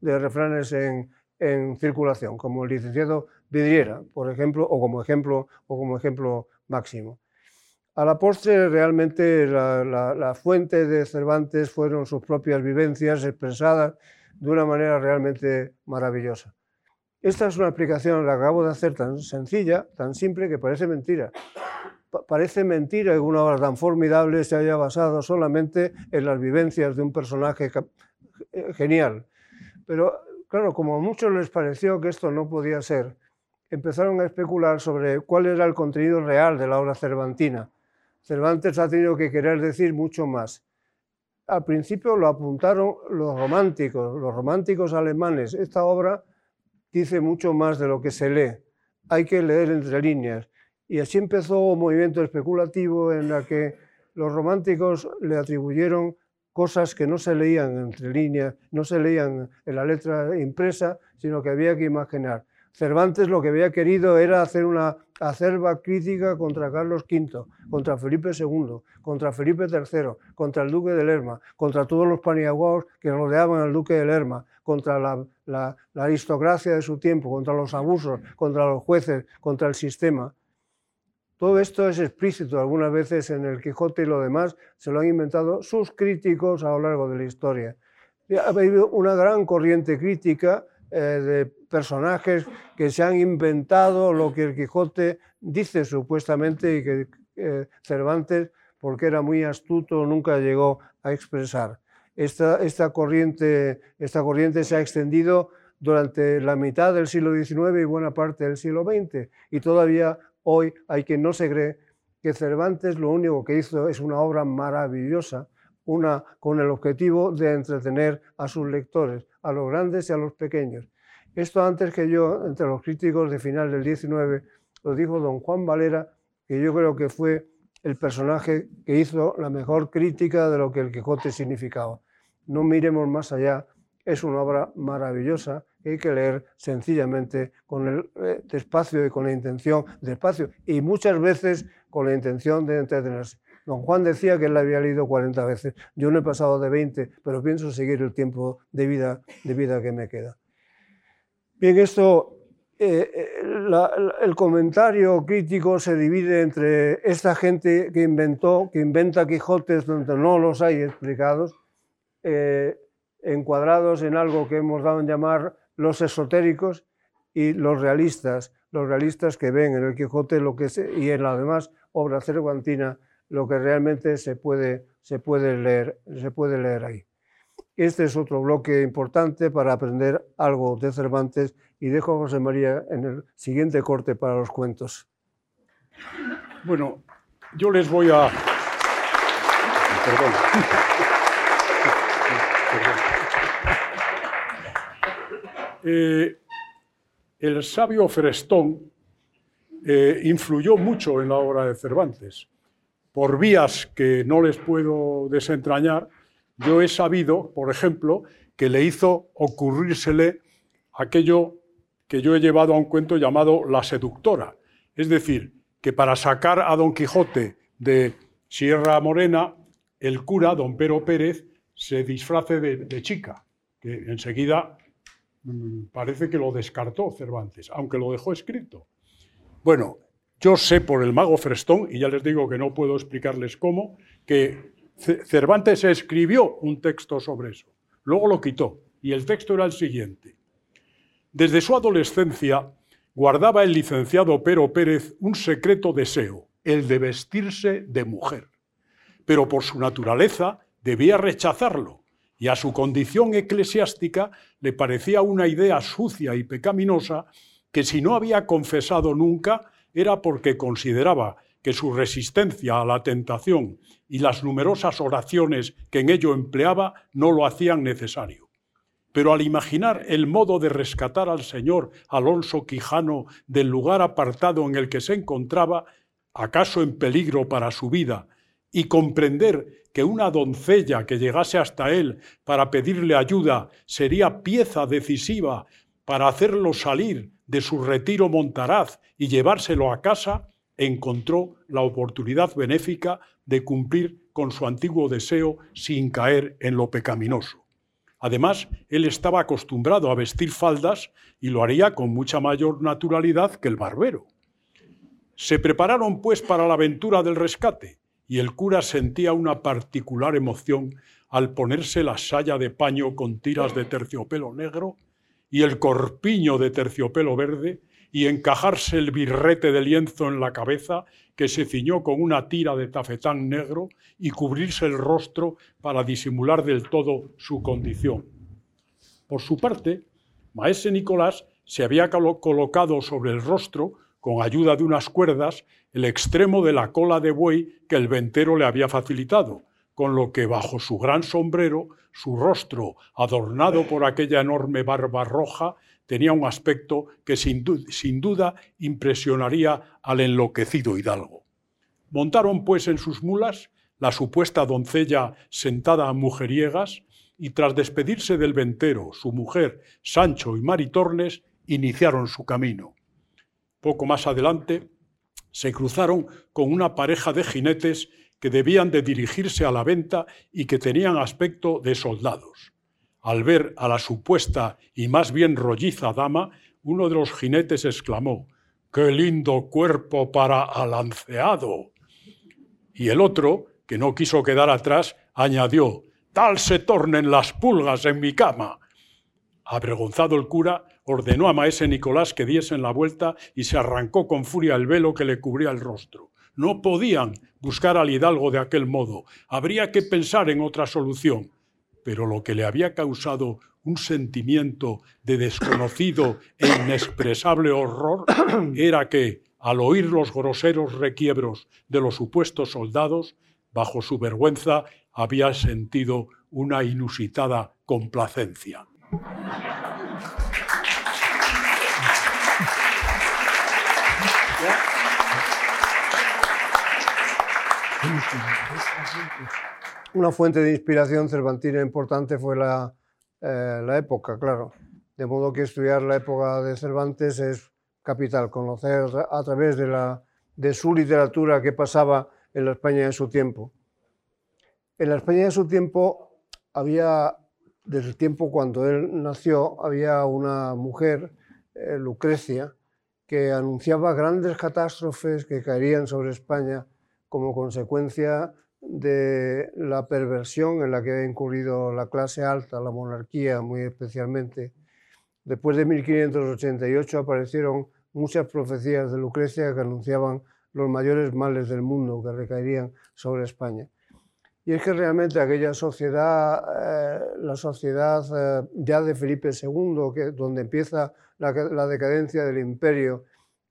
de refranes en, en, circulación, como el licenciado Vidriera, por ejemplo, o como ejemplo, o como ejemplo máximo. A la postre, realmente la, la fuente de Cervantes fueron sus propias vivencias expresadas de una manera realmente maravillosa. Esta es una explicación, la acabo de hacer tan sencilla, tan simple, que parece mentira. parece mentira que una obra tan formidable se haya basado solamente en las vivencias de un personaje eh, genial. Pero, claro, como a muchos les pareció que esto no podía ser, empezaron a especular sobre cuál era el contenido real de la obra cervantina. Cervantes ha tenido que querer decir mucho más al principio lo apuntaron los románticos, los románticos alemanes. Esta obra dice mucho más de lo que se lee. Hay que leer entre líneas. Y así empezó un movimiento especulativo en la que los románticos le atribuyeron cosas que no se leían entre líneas, no se leían en la letra impresa, sino que había que imaginar. Cervantes lo que había querido era hacer una acerba crítica contra Carlos V, contra Felipe II, contra Felipe III, contra el duque de Lerma, contra todos los paniaguaos que rodeaban al duque de Lerma, contra la, aristocracia de su tiempo, contra los abusos, contra los jueces, contra el sistema. Todo esto es explícito algunas veces en el Quijote y lo demás se lo han inventado sus críticos a lo largo de la historia. Ha habido una gran corriente crítica eh, de personajes que se han inventado lo que el Quijote dice supuestamente y que eh, Cervantes, porque era muy astuto, nunca llegó a expresar. Esta, esta, corriente, esta corriente se ha extendido durante la mitad del siglo XIX y buena parte del siglo XX. Y todavía hoy hay quien no se cree que Cervantes lo único que hizo es una obra maravillosa, una con el objetivo de entretener a sus lectores, a los grandes y a los pequeños. Esto antes que yo, entre los críticos de final del XIX, lo dijo don Juan Valera, que yo creo que fue el personaje que hizo la mejor crítica de lo que el Quijote significaba. No miremos más allá, es una obra maravillosa que hay que leer sencillamente con el eh, despacio y con la intención, despacio, y muchas veces con la intención de entretenerse. Don Juan decía que él la había leído 40 veces. Yo no he pasado de 20, pero pienso seguir el tiempo de vida, de vida que me queda. Bien, esto, eh, eh, el comentario crítico se divide entre esta gente que inventó, que inventa Quijotes donde no los hay explicados, encuadrados en algo que hemos dado en llamar los esotéricos y los realistas, los realistas que ven en el Quijote lo que y en la demás obra cervantina lo que realmente se puede, se puede, leer, se puede leer ahí. Este es otro bloque importante para aprender algo de Cervantes y dejo a José María en el siguiente corte para los cuentos. Bueno, yo les voy a... Perdón. Eh, el sabio Frestón eh, influyó mucho en la obra de Cervantes. Por vías que no les puedo desentrañar, yo he sabido, por ejemplo, que le hizo ocurrírsele aquello que yo he llevado a un cuento llamado La seductora. Es decir, que para sacar a Don Quijote de Sierra Morena, el cura, don Pero Pérez, se disfrace de chica, que enseguida Mm, parece que lo descartó Cervantes, aunque lo dejó escrito. Bueno, yo sé por el mago Frestón, y ya les digo que no puedo explicarles cómo, que Cervantes escribió un texto sobre eso. Luego lo quitó, y el texto era el siguiente. Desde su adolescencia guardaba el licenciado Pero Pérez un secreto deseo, el de vestirse de mujer. Pero por su naturaleza debía rechazarlo, y a su condición eclesiástica le parecía una idea sucia y pecaminosa que si no había confesado nunca era porque consideraba que su resistencia a la tentación y las numerosas oraciones que en ello empleaba no lo hacían necesario. Pero al imaginar el modo de rescatar al señor Alonso Quijano del lugar apartado en el que se encontraba, acaso en peligro para su vida, y comprender que una doncella que llegase hasta él para pedirle ayuda sería pieza decisiva para hacerlo salir de su retiro montaraz y llevárselo a casa, encontró la oportunidad benéfica de cumplir con su antiguo deseo sin caer en lo pecaminoso. Además, él estaba acostumbrado a vestir faldas y lo haría con mucha mayor naturalidad que el barbero. Se prepararon, pues, para la aventura del rescate y el cura sentía una particular emoción al ponerse la saya de paño con tiras de terciopelo negro y el corpiño de terciopelo verde y encajarse el birrete de lienzo en la cabeza que se ciñó con una tira de tafetán negro y cubrirse el rostro para disimular del todo su condición. Por su parte, Maese Nicolás se había colocado sobre el rostro con ayuda de unas cuerdas, el extremo de la cola de buey que el ventero le había facilitado, con lo que bajo su gran sombrero, su rostro, adornado por aquella enorme barba roja, tenía un aspecto que sin, duda impresionaría al enloquecido hidalgo. Montaron pues en sus mulas la supuesta doncella sentada a mujeriegas, y tras despedirse del ventero, su mujer, Sancho y Maritornes, iniciaron su camino. Poco más adelante se cruzaron con una pareja de jinetes que debían de dirigirse a la venta y que tenían aspecto de soldados. Al ver a la supuesta y más bien rolliza dama, uno de los jinetes exclamó ¡Qué lindo cuerpo para alanceado! Y el otro, que no quiso quedar atrás, añadió tal se tornen las pulgas en mi cama. Avergonzado el cura, ordenó a maese Nicolás que diesen la vuelta y se arrancó con furia el velo que le cubría el rostro. No podían buscar al hidalgo de aquel modo. Habría que pensar en otra solución. Pero lo que le había causado un sentimiento de desconocido e inexpresable horror era que, al oír los groseros requiebros de los supuestos soldados, bajo su vergüenza había sentido una inusitada complacencia. Una fuente de inspiración cervantina importante fue la, eh, la época, claro. De modo que estudiar la época de Cervantes es capital, conocer a través de, la, de su literatura qué pasaba en la España de su tiempo. En la España de su tiempo había, desde el tiempo cuando él nació, había una mujer, eh, Lucrecia, que anunciaba grandes catástrofes que caerían sobre España como consecuencia de la perversión en la que ha incurrido la clase alta, la monarquía muy especialmente. Después de 1588 aparecieron muchas profecías de Lucrecia que anunciaban los mayores males del mundo que recaerían sobre España. Y es que realmente aquella sociedad, eh, la sociedad eh, ya de Felipe II, donde empieza la, decadencia del imperio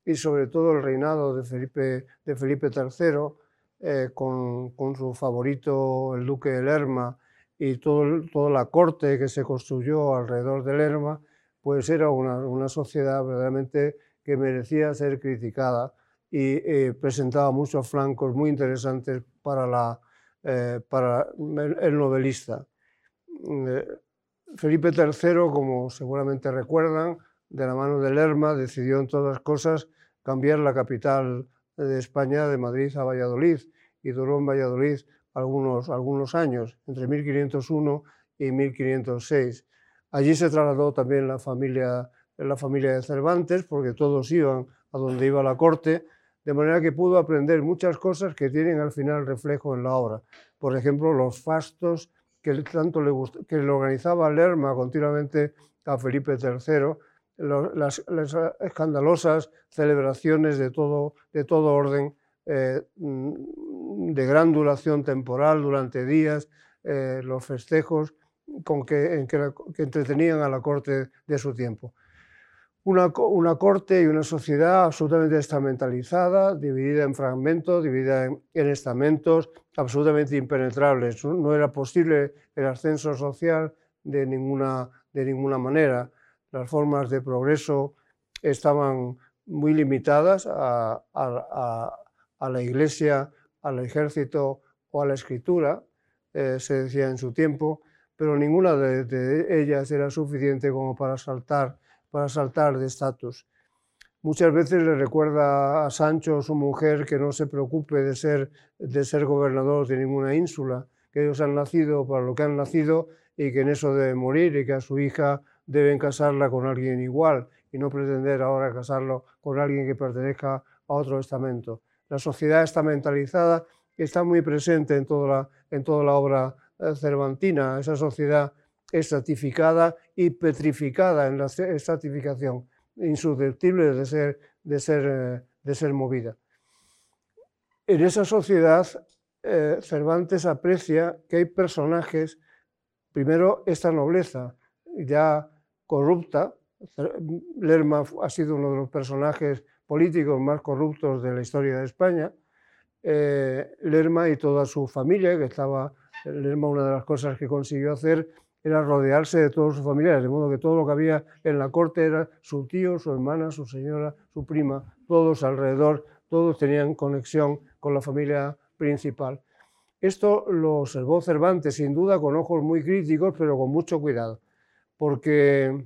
y sobre todo el reinado de Felipe III, eh, con, su favorito, el duque de Lerma, y todo, toda la corte que se construyó alrededor de Lerma, pues era una, una sociedad verdaderamente que merecía ser criticada y eh, presentaba muchos flancos muy interesantes para, eh, para el novelista. Eh, Felipe III, como seguramente recuerdan, de la mano de Lerma, decidió en todas cosas cambiar la capital de España de Madrid a Valladolid y duró en Valladolid algunos, algunos años, entre 1501 y 1506. Allí se trasladó también la familia, la familia de Cervantes, porque todos iban a donde iba la corte, de manera que pudo aprender muchas cosas que tienen al final reflejo en la obra. Por ejemplo, los fastos que tanto le, que le organizaba Lerma continuamente a Felipe III, las, escandalosas celebraciones de todo, de todo orden, eh, mm, de gran duración temporal durante días, eh, los festejos con que, entretenían a la corte de su tiempo. Una, una, corte y una sociedad absolutamente estamentalizada, dividida en fragmentos, dividida en, en, estamentos, absolutamente impenetrables. No era posible el ascenso social de ninguna, de ninguna manera las formas de progreso estaban muy limitadas a, la iglesia, al ejército o a la escritura, eh, se decía en su tiempo, pero ninguna de, ellas era suficiente como para saltar, para saltar de estatus. Muchas veces le recuerda a Sancho, su mujer, que no se preocupe de ser, de ser gobernador de ninguna ínsula, que ellos han nacido para lo que han nacido y que en eso debe morir y que a su hija deben casarla con alguien igual y no pretender ahora casarlo con alguien que pertenezca a otro estamento. La sociedad está mentalizada y está muy presente en toda la, en toda la obra eh, cervantina, esa sociedad estratificada y petrificada en la estratificación, insusceptible de ser, de ser, eh, de ser movida. En esa sociedad, eh, Cervantes aprecia que hay personajes, primero esta nobleza, ya corrupta. Lerma ha sido uno de los personajes políticos más corruptos de la historia de España. Eh, Lerma y toda su familia, que estaba, Lerma una de las cosas que consiguió hacer era rodearse de todos sus familiares, de modo que todo lo que había en la corte era su tío, su hermana, su señora, su prima, todos alrededor, todos tenían conexión con la familia principal. Esto lo observó Cervantes, sin duda, con ojos muy críticos, pero con mucho cuidado porque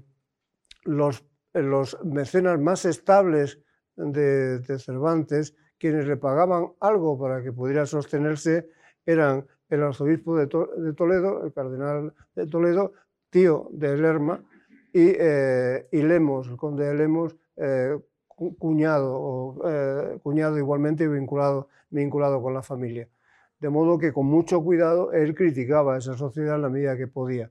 los, los mecenas más estables de, Cervantes, quienes le pagaban algo para que pudiera sostenerse, eran el arzobispo de, Toledo, el cardenal de Toledo, tío de Lerma, y, eh, y Lemos, el conde de Lemos, eh, cuñado, eh, cuñado igualmente vinculado, vinculado con la familia. de modo que con mucho cuidado él criticaba a esa sociedad en la medida que podía.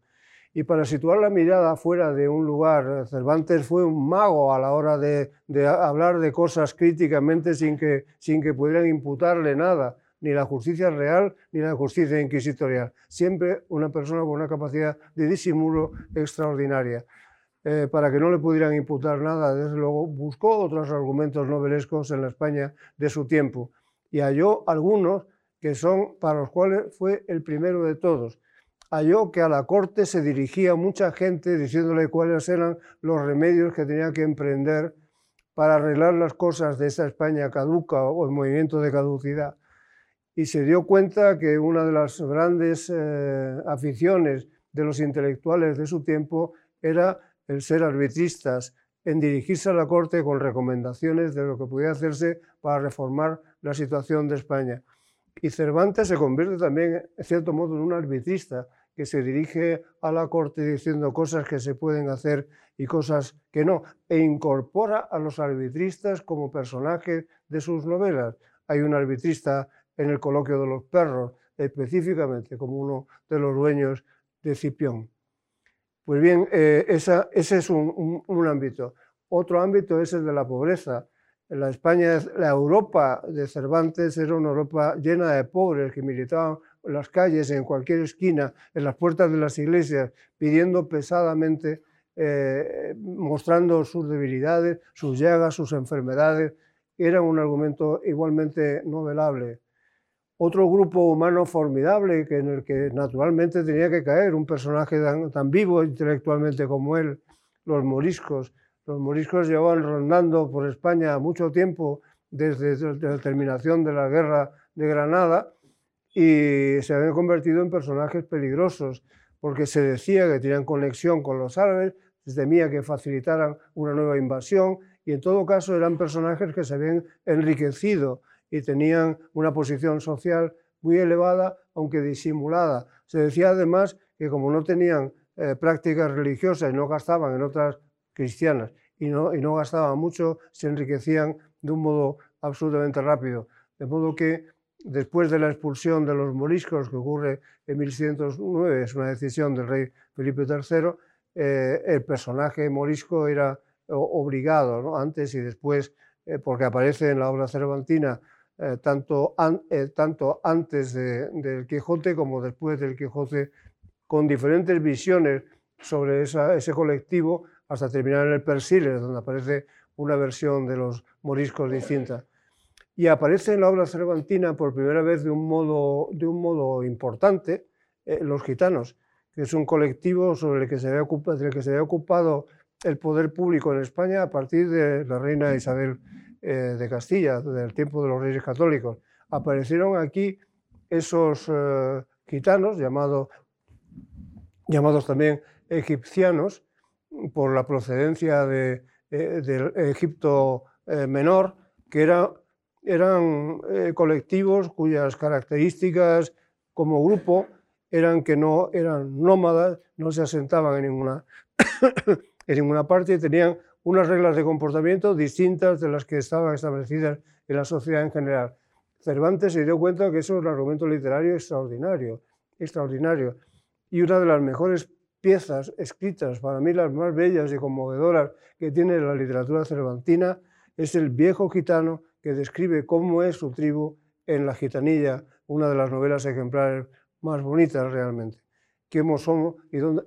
Y para situar la mirada fuera de un lugar, Cervantes fue un mago a la hora de, hablar de cosas críticamente sin que, sin que pudieran imputarle nada, ni la justicia real ni la justicia inquisitorial. Siempre una persona con una capacidad de disimulo extraordinaria. Eh, para que no le pudieran imputar nada, desde luego buscó otros argumentos novelescos en la España de su tiempo y halló algunos que son para los cuales fue el primero de todos halló que a la corte se dirigía mucha gente diciéndole cuáles eran los remedios que tenía que emprender para arreglar las cosas de esa España caduca o en movimiento de caducidad. Y se dio cuenta que una de las grandes eh, aficiones de los intelectuales de su tiempo era el ser arbitristas, en dirigirse a la corte con recomendaciones de lo que podía hacerse para reformar la situación de España. Y Cervantes se convierte también, en cierto modo, en un arbitrista, que se dirige a la corte diciendo cosas que se pueden hacer y cosas que no, e incorpora a los arbitristas como personajes de sus novelas. Hay un arbitrista en el coloquio de los perros, específicamente como uno de los dueños de Cipión. Pues bien, eh, ese es un, un ámbito. Otro ámbito es el de la pobreza. La España, la Europa de Cervantes era una Europa llena de pobres que militaban las calles, en cualquier esquina, en las puertas de las iglesias, pidiendo pesadamente, eh, mostrando sus debilidades, sus llagas, sus enfermedades, era un argumento igualmente novelable. Otro grupo humano formidable que en el que naturalmente tenía que caer un personaje tan, vivo intelectualmente como él, los moriscos. Los moriscos llevaban rondando por España mucho tiempo desde la terminación de la guerra de Granada y se habían convertido en personajes peligrosos porque se decía que tenían conexión con los árabes, se temía que facilitaran una nueva invasión y en todo caso eran personajes que se habían enriquecido y tenían una posición social muy elevada, aunque disimulada. Se decía además que como no tenían eh, prácticas religiosas y no gastaban en otras cristianas y no, y no gastaban mucho, se enriquecían de un modo absolutamente rápido. De modo que después de la expulsión de los moriscos que ocurre en 1609, es una decisión del rey Felipe III, eh, el personaje morisco era obligado, antes y después, eh, porque aparece en la obra cervantina eh, tanto, tanto, antes del Quijote como después del Quijote, con diferentes visiones sobre ese colectivo, hasta terminar en el Persiles, donde aparece una versión de los moriscos distinta y aparece en la obra cervantina por primera vez de un modo, de un modo importante eh, los gitanos, que es un colectivo sobre el que, se había ocupado, del que se había ocupado el poder público en España a partir de la reina Isabel eh, de Castilla, del tiempo de los reyes católicos. Aparecieron aquí esos eh, gitanos, llamados también egipcianos, por la procedencia de, del Egipto menor, que era eran eh, colectivos cuyas características como grupo eran que no eran nómadas, no se asentaban en ninguna, en ninguna parte tenían unas reglas de comportamiento distintas de las que estaban establecidas en la sociedad en general. Cervantes se dio cuenta que eso es un argumento literario extraordinario, extraordinario. Y una de las mejores piezas escritas, para mí las más bellas y conmovedoras que tiene la literatura cervantina, es el viejo gitano que describe cómo es su tribu en La Gitanilla, una de las novelas ejemplares más bonitas realmente. Cómo somos y dónde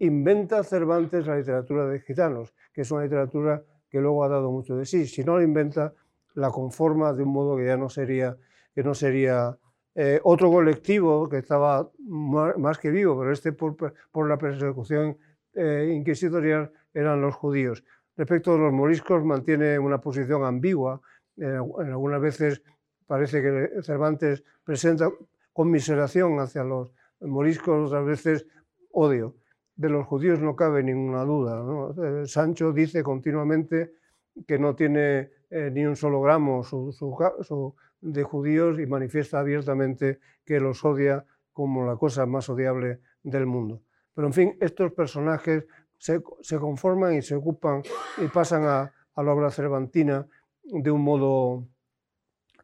inventa Cervantes la literatura de gitanos, que es una literatura que luego ha dado mucho de sí. Si no la inventa, la conforma de un modo que ya no sería, que no sería eh, otro colectivo que estaba más que vivo, pero este por, la persecución eh, inquisitorial eran los judíos. Respecto a los moriscos, mantiene una posición ambigua, en algunas veces parece que Cervantes presenta conmiseración hacia los moriscos, otras veces odio. De los judíos no cabe ninguna duda. Eh, Sancho dice continuamente que no tiene eh, ni un solo gramo de judíos y manifiesta abiertamente que los odia como la cosa más odiable del mundo. Pero en fin, estos personajes se, conforman y se ocupan y pasan a, a la obra cervantina de un modo,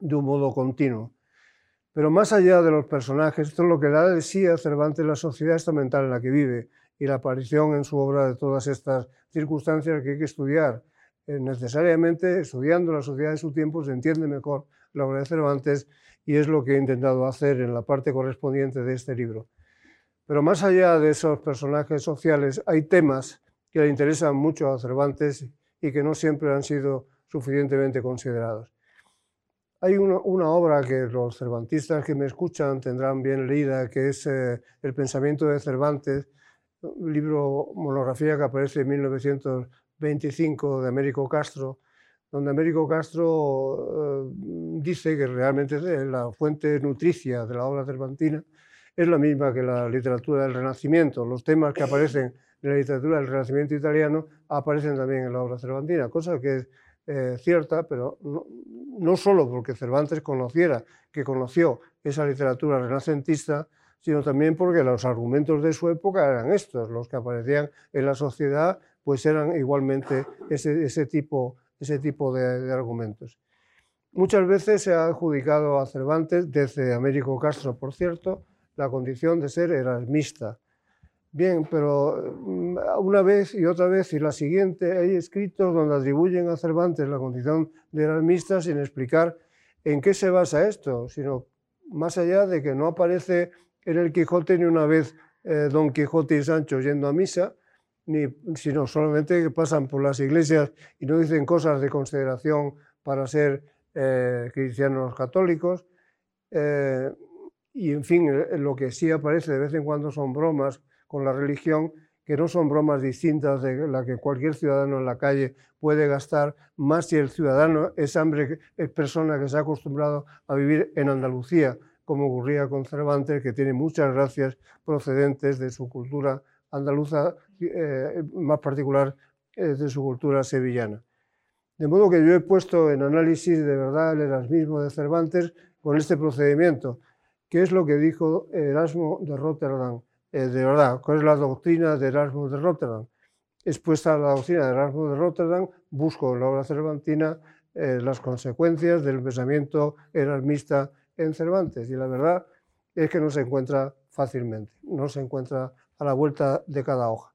de un modo continuo. Pero más allá de los personajes, esto es lo que da de sí a Cervantes la sociedad estamental en la que vive y la aparición en su obra de todas estas circunstancias que hay que estudiar. Eh, necesariamente, estudiando la sociedad de su tiempo, se entiende mejor la obra de Cervantes y es lo que he intentado hacer en la parte correspondiente de este libro. Pero más allá de esos personajes sociales, hay temas que le interesan mucho a Cervantes y que no siempre han sido suficientemente considerados. Hay una, obra que los cervantistas que me escuchan tendrán bien leída, que es eh, El pensamiento de Cervantes, un libro, monografía que aparece en 1925 de Américo Castro, donde Américo Castro eh, dice que realmente la fuente nutricia de la obra cervantina es la misma que la literatura del Renacimiento. Los temas que aparecen en la literatura del Renacimiento italiano aparecen también en la obra cervantina, cosa que es eh, cierta, pero no, no, solo porque Cervantes conociera, que conoció esa literatura renacentista, sino también porque los argumentos de su época eran estos, los que aparecían en la sociedad, pues eran igualmente ese, tipo, ese tipo de, de argumentos. Muchas veces se ha adjudicado a Cervantes, desde Américo Castro, por cierto, la condición de ser erasmista. Bien, pero mm, una vez y otra vez y la siguiente hay escritos donde atribuyen a Cervantes la condición de erasmista sin explicar en qué se basa esto, sino más allá de que no aparece en el Quijote ni una vez eh, Don Quijote y Sancho yendo a misa, ni, sino solamente que pasan por las iglesias y no dicen cosas de consideración para ser eh, cristianos católicos. Eh, y en fin, lo que sí aparece de vez en cuando son bromas con la religión que no son bromas distintas de la que cualquier ciudadano en la calle puede gastar, más si el ciudadano es hambre, es persona que se ha acostumbrado a vivir en Andalucía, como ocurría con Cervantes, que tiene muchas gracias procedentes de su cultura andaluza, eh, más particular eh, de su cultura sevillana. De modo que yo he puesto en análisis de verdad el erasmismo de Cervantes con este procedimiento, que es lo que dijo Erasmo de Rotterdam eh, de verdad, cuál es la doctrina de Erasmo de Rotterdam. Expuesta a la doctrina de Erasmo de Rotterdam, busco en la obra cervantina eh, las consecuencias del pensamiento erasmista en Cervantes. Y la verdad es que no se encuentra fácilmente, no se encuentra a la vuelta de cada hoja.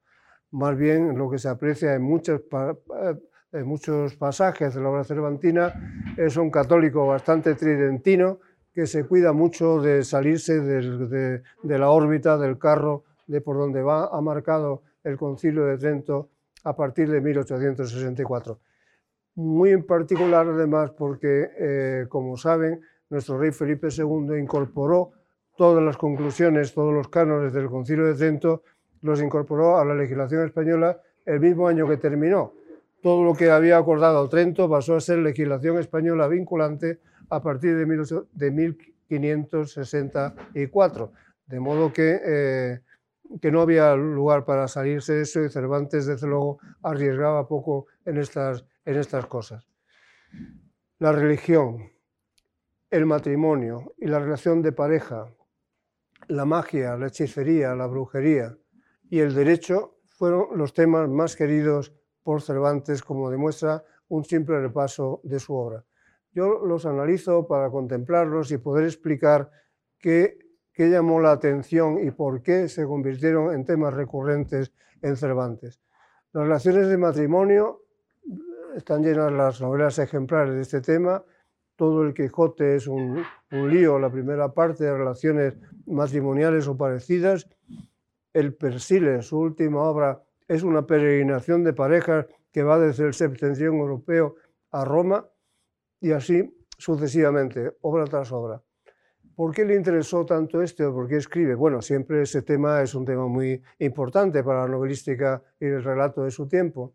Más bien lo que se aprecia en muchos, eh, en muchos pasajes de la obra cervantina es un católico bastante tridentino, que se cuida mucho de salirse de, la órbita del carro de por donde va, ha marcado el concilio de Trento a partir de 1864. Muy en particular, además, porque, eh, como saben, nuestro rey Felipe II incorporó todas las conclusiones, todos los cánones del concilio de Trento, los incorporó a la legislación española el mismo año que terminó. Todo lo que había acordado Trento pasó a ser legislación española vinculante a partir de, 1564, de modo que, eh, que no había lugar para salirse de eso y Cervantes, desde luego, arriesgaba poco en estas, en estas cosas. La religión, el matrimonio y la relación de pareja, la magia, la hechicería, la brujería y el derecho fueron los temas más queridos por Cervantes, como demuestra un simple repaso de su obra. Yo los analizo para contemplarlos y poder explicar qué, llamó la atención y por qué se convirtieron en temas recurrentes en Cervantes. Las relaciones de matrimonio están llenas las novelas ejemplares de este tema. Todo el Quijote es un, un lío, la primera parte de relaciones matrimoniales o parecidas. El Persile, su última obra, es una peregrinación de parejas que va desde el septentrión europeo a Roma y así sucesivamente, obra tras obra. ¿Por qué le interesó tanto esto? ¿Por qué escribe? Bueno, siempre ese tema es un tema muy importante para la novelística y el relato de su tiempo.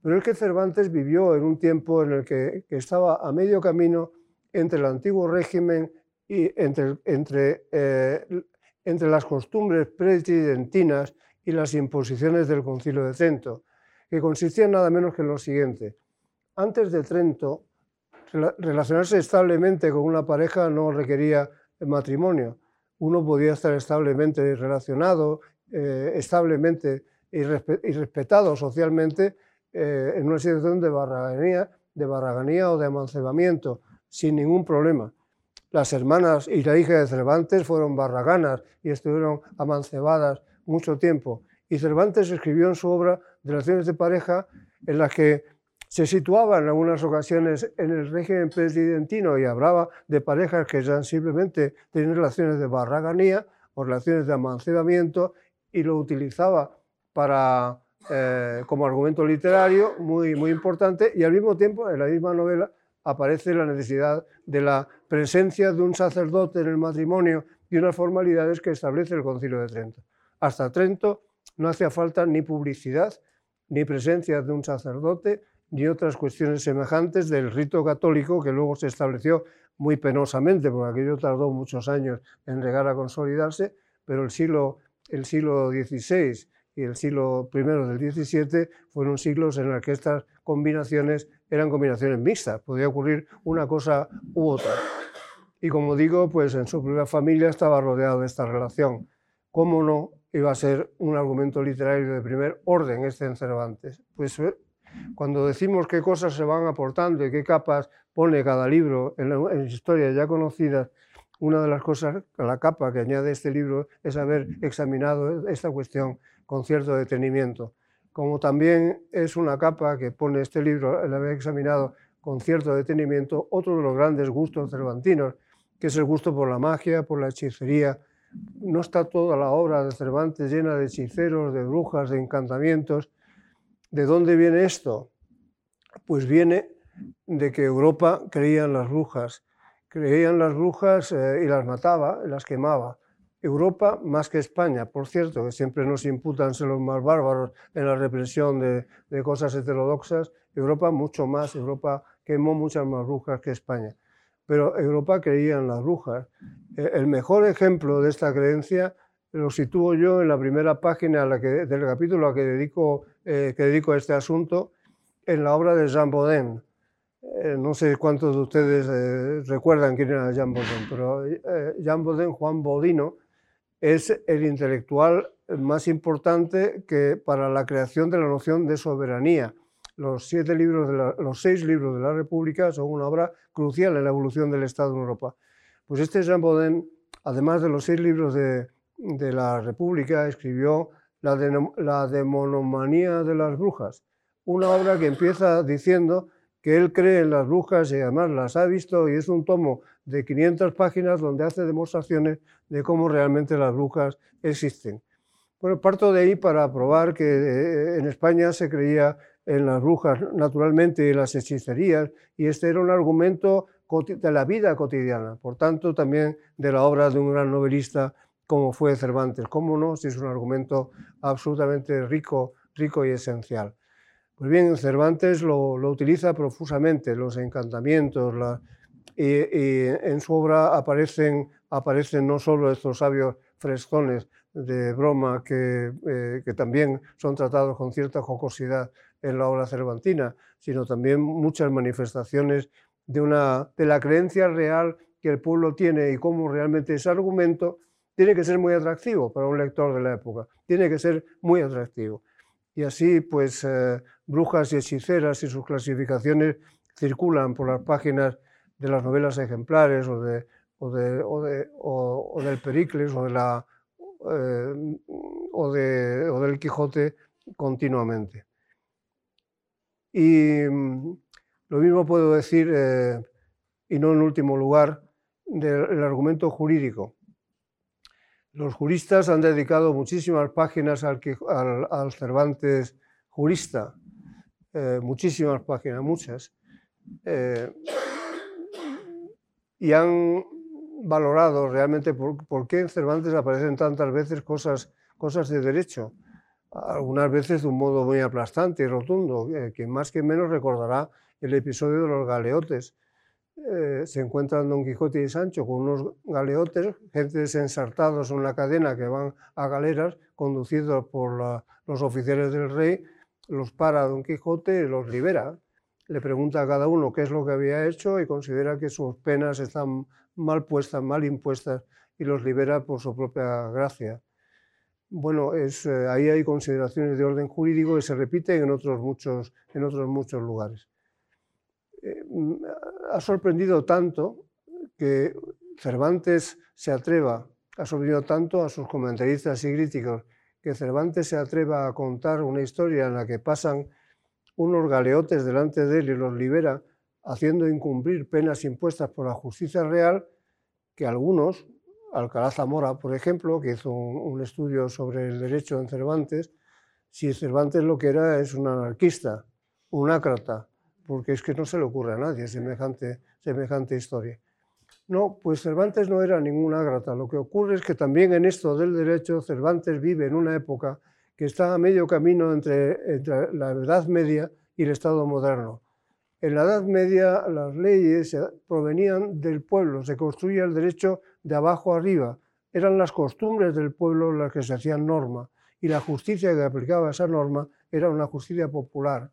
Pero es que Cervantes vivió en un tiempo en el que, estaba a medio camino entre el antiguo régimen y entre, entre, eh, entre las costumbres pretridentinas y las imposiciones del concilio de Trento, que consistían nada menos que en lo siguiente. Antes de Trento, relacionarse establemente con una pareja no requería matrimonio. Uno podía estar establemente relacionado, eh, establemente y, respetado socialmente eh, en una situación de barraganía, de barraganía o de amancebamiento, sin ningún problema. las hermanas y la hija de Cervantes fueron barraganas y estuvieron amancebadas mucho tiempo. Y Cervantes escribió en su obra Relaciones de pareja en las que se situaba en algunas ocasiones en el régimen presidentino y hablaba de parejas que ya simplemente tenían relaciones de barraganía o relaciones de amancebamiento y lo utilizaba para, eh, como argumento literario muy, muy importante y al mismo tiempo en la misma novela aparece la necesidad de la presencia de un sacerdote en el matrimonio y unas formalidades que establece el Concilio de Trento. Hasta Trento no hacía falta ni publicidad, ni presencia de un sacerdote, ni otras cuestiones semejantes del rito católico que luego se estableció muy penosamente, porque aquello tardó muchos años en llegar a consolidarse, pero el siglo, el siglo XVI y el siglo I del XVII fueron siglos en los que estas combinaciones eran combinaciones mixtas, podía ocurrir una cosa u otra. Y como digo, pues en su propia familia estaba rodeado de esta relación. ¿Cómo no iba a ser un argumento literario de primer orden este en Cervantes? Pues cuando decimos qué cosas se van aportando y qué capas pone cada libro en, en historias ya conocidas, una de las cosas, la capa que añade este libro es haber examinado esta cuestión con cierto detenimiento. Como también es una capa que pone este libro, el haber examinado con cierto detenimiento otro de los grandes gustos cervantinos, que es el gusto por la magia, por la hechicería. No está toda la obra de Cervantes llena de hechiceros, de brujas, de encantamientos, ¿De dónde viene esto? Pues viene de que Europa creía en las brujas, creía en las brujas eh, y las mataba, las quemaba. Europa más que España, por cierto, que siempre nos imputan ser los más bárbaros en la represión de, cosas heterodoxas, Europa mucho más, Europa quemó muchas más brujas que España. Pero Europa creía en las brujas. Eh, el mejor ejemplo de esta creencia lo sitúo yo en la primera página del capítulo a que dedico, eh, que dedico a este asunto, en la obra de Jean Baudin. Eh, no sé cuántos de ustedes eh, recuerdan quién era Jean Baudin, pero Jean Baudin, Juan Bodino, es el intelectual más importante que para la creación de la noción de soberanía. Los, siete libros de los seis libros de la República son una obra crucial en la evolución del Estado en Europa. Pues este Jean Baudin, además de los seis libros de, de la República escribió la, de, la Demonomanía de las Brujas, una obra que empieza diciendo que él cree en las brujas y además las ha visto y es un tomo de 500 páginas donde hace demostraciones de cómo realmente las brujas existen. Bueno, parto de ahí para probar que eh, en España se creía en las brujas naturalmente y las hechicerías y este era un argumento de la vida cotidiana, por tanto también de la obra de un gran novelista como fue Cervantes. ¿Cómo no? Si es un argumento absolutamente rico, rico y esencial. Pues bien, Cervantes lo, utiliza profusamente, los encantamientos, y, en su obra aparecen, aparecen no solo estos sabios frescones de broma que, eh, que también son tratados con cierta jocosidad en la obra cervantina, sino también muchas manifestaciones de, una, de la creencia real que el pueblo tiene y cómo realmente ese argumento tiene que ser muy atractivo para un lector de la época, tiene que ser muy atractivo. Y así, pues, eh, brujas y hechiceras y sus clasificaciones circulan por las páginas de las novelas ejemplares o, de, o, de, o, del Pericles eh, o del Quijote continuamente. Y mm, lo mismo puedo decir, eh, y no en último lugar, del argumento jurídico. Los juristas han dedicado muchísimas páginas al, al, Cervantes jurista, eh, muchísimas páginas, muchas, eh, y han valorado realmente por, qué en Cervantes aparecen tantas veces cosas, cosas de derecho, algunas veces de un modo muy aplastante y rotundo, eh, que más que menos recordará el episodio de los galeotes, eh, se encuentran Don Quijote y Sancho con unos galeotes, gente ensartados en una cadena que van a galeras, conducidos por los oficiales del rey, los para Don Quijote y los libera. Le pregunta a cada uno qué es lo que había hecho y considera que sus penas están mal puestas, mal impuestas y los libera por su propia gracia. Bueno, eh, ahí hay consideraciones de orden jurídico que se repiten en otros muchos, en otros muchos lugares. Eh, ha sorprendido tanto que Cervantes se atreva, ha sorprendido tanto a sus comentaristas y críticos, que Cervantes se atreva a contar una historia en la que pasan unos galeotes delante de él y los libera, haciendo incumplir penas impuestas por la justicia real, que algunos, Alcalá Zamora, por ejemplo, que hizo un, estudio sobre el derecho en Cervantes, si Cervantes lo que era es un anarquista, un ácrata, porque es que no se le ocurre a nadie semejante, historia. No, pues Cervantes no era ningún ágrata. Lo que ocurre es que también en esto del derecho Cervantes vive en una época que está a medio camino entre, entre la Edad Media y el Estado moderno. En la Edad Media las leyes provenían del pueblo, se construía el derecho de abajo arriba. Eran las costumbres del pueblo las que se hacían norma y la justicia que aplicaba esa norma era una justicia popular.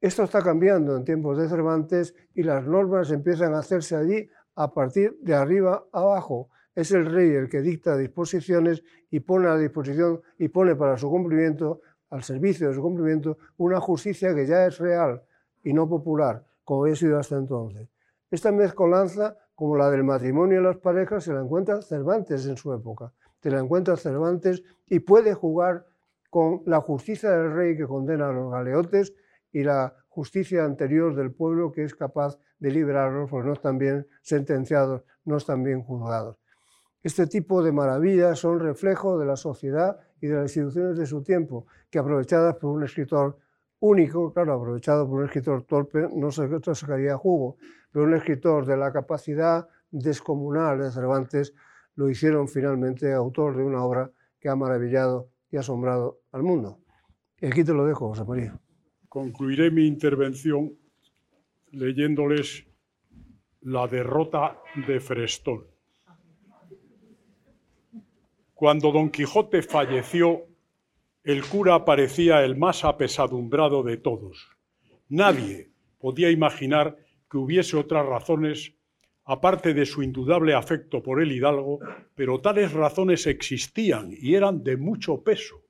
Esto está cambiando en tiempos de Cervantes y las normas empiezan a hacerse allí a partir de arriba abajo. Es el rey el que dicta disposiciones y pone a disposición y pone para su cumplimiento, al servicio de su cumplimiento, una justicia que ya es real y no popular, como había sido hasta entonces. Esta mezcolanza, como la del matrimonio y las parejas, se la encuentra Cervantes en su época. Se la encuentra Cervantes y puede jugar con la justicia del rey que condena a los galeotes y la justicia anterior del pueblo que es capaz de liberarlos porque no están bien sentenciados, no están bien juzgados. Este tipo de maravillas son reflejo de la sociedad y de las instituciones de su tiempo, que aprovechadas por un escritor único, claro, aprovechado por un escritor torpe, no se sacaría jugo, pero un escritor de la capacidad descomunal de Cervantes lo hicieron finalmente autor de una obra que ha maravillado y asombrado al mundo. Y aquí te lo dejo, José María. Concluiré mi intervención leyéndoles la derrota de Frestón. Cuando Don Quijote falleció, el cura parecía el más apesadumbrado de todos. Nadie podía imaginar que hubiese otras razones aparte de su indudable afecto por el hidalgo, pero tales razones existían y eran de mucho peso.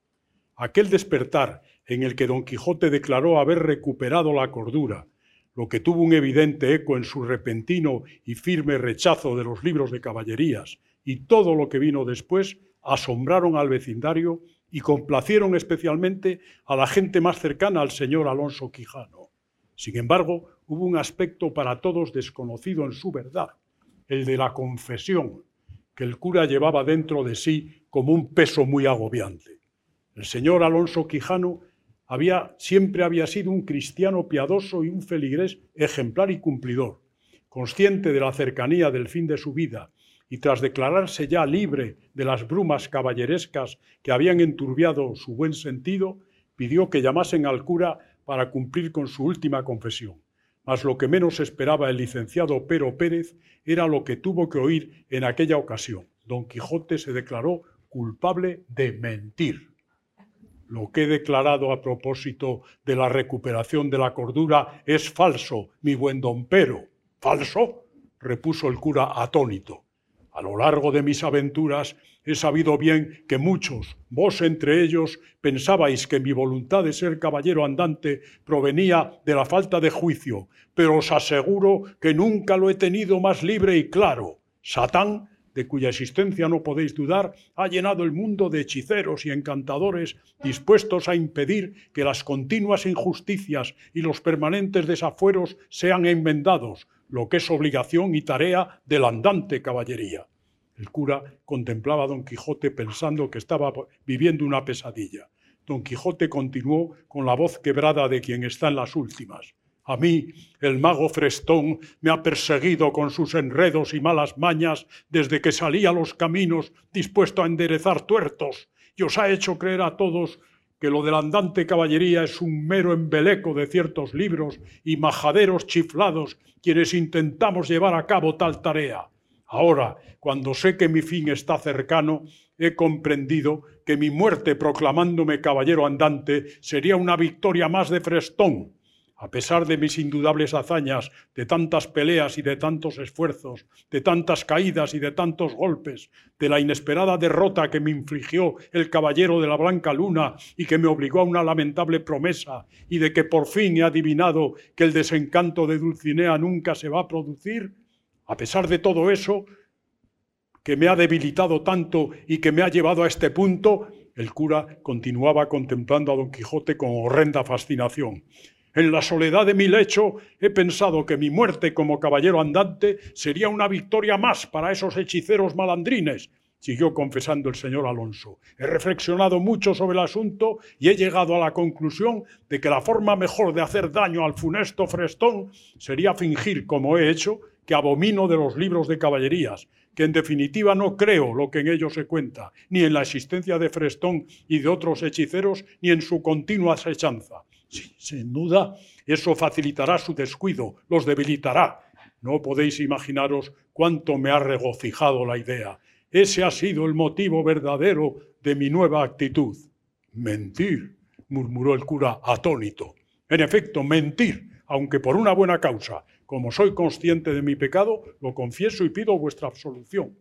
Aquel despertar en el que Don Quijote declaró haber recuperado la cordura, lo que tuvo un evidente eco en su repentino y firme rechazo de los libros de caballerías, y todo lo que vino después, asombraron al vecindario y complacieron especialmente a la gente más cercana al señor Alonso Quijano. Sin embargo, hubo un aspecto para todos desconocido en su verdad, el de la confesión, que el cura llevaba dentro de sí como un peso muy agobiante. El señor Alonso Quijano había, siempre había sido un cristiano piadoso y un feligrés ejemplar y cumplidor, consciente de la cercanía del fin de su vida y tras declararse ya libre de las brumas caballerescas que habían enturbiado su buen sentido, pidió que llamasen al cura para cumplir con su última confesión. Mas lo que menos esperaba el licenciado Pero Pérez era lo que tuvo que oír en aquella ocasión. Don Quijote se declaró culpable de mentir lo que he declarado a propósito de la recuperación de la cordura es falso, mi buen don Pero. ¿Falso? repuso el cura atónito. A lo largo de mis aventuras he sabido bien que muchos, vos entre ellos, pensabais que mi voluntad de ser caballero andante provenía de la falta de juicio, pero os aseguro que nunca lo he tenido más libre y claro. Satán de cuya existencia no podéis dudar, ha llenado el mundo de hechiceros y encantadores dispuestos a impedir que las continuas injusticias y los permanentes desafueros sean enmendados, lo que es obligación y tarea de la andante caballería. El cura contemplaba a don Quijote pensando que estaba viviendo una pesadilla. Don Quijote continuó con la voz quebrada de quien está en las últimas. A mí, el mago Frestón me ha perseguido con sus enredos y malas mañas desde que salí a los caminos dispuesto a enderezar tuertos y os ha hecho creer a todos que lo del andante caballería es un mero embeleco de ciertos libros y majaderos chiflados quienes intentamos llevar a cabo tal tarea. Ahora, cuando sé que mi fin está cercano, he comprendido que mi muerte proclamándome caballero andante sería una victoria más de Frestón, a pesar de mis indudables hazañas, de tantas peleas y de tantos esfuerzos, de tantas caídas y de tantos golpes, de la inesperada derrota que me infligió el caballero de la Blanca Luna y que me obligó a una lamentable promesa, y de que por fin he adivinado que el desencanto de Dulcinea nunca se va a producir, A pesar de todo eso, que me ha debilitado tanto y que me ha llevado a este punto, el cura continuaba contemplando a don Quijote con horrenda fascinación. En la soledad de mi lecho he pensado que mi muerte como caballero andante sería una victoria más para esos hechiceros malandrines, siguió confesando el señor Alonso. He reflexionado mucho sobre el asunto y he llegado a la conclusión de que la forma mejor de hacer daño al funesto Frestón sería fingir, como he hecho, que abomino de los libros de caballerías, que en definitiva no creo lo que en ellos se cuenta, ni en la existencia de Frestón y de otros hechiceros, ni en su continua acechanza. Sin duda, eso facilitará su descuido, los debilitará. No podéis imaginaros cuánto me ha regocijado la idea. Ese ha sido el motivo verdadero de mi nueva actitud. Mentir, murmuró el cura atónito. En efecto, mentir, aunque por una buena causa. Como soy consciente de mi pecado, lo confieso y pido vuestra absolución.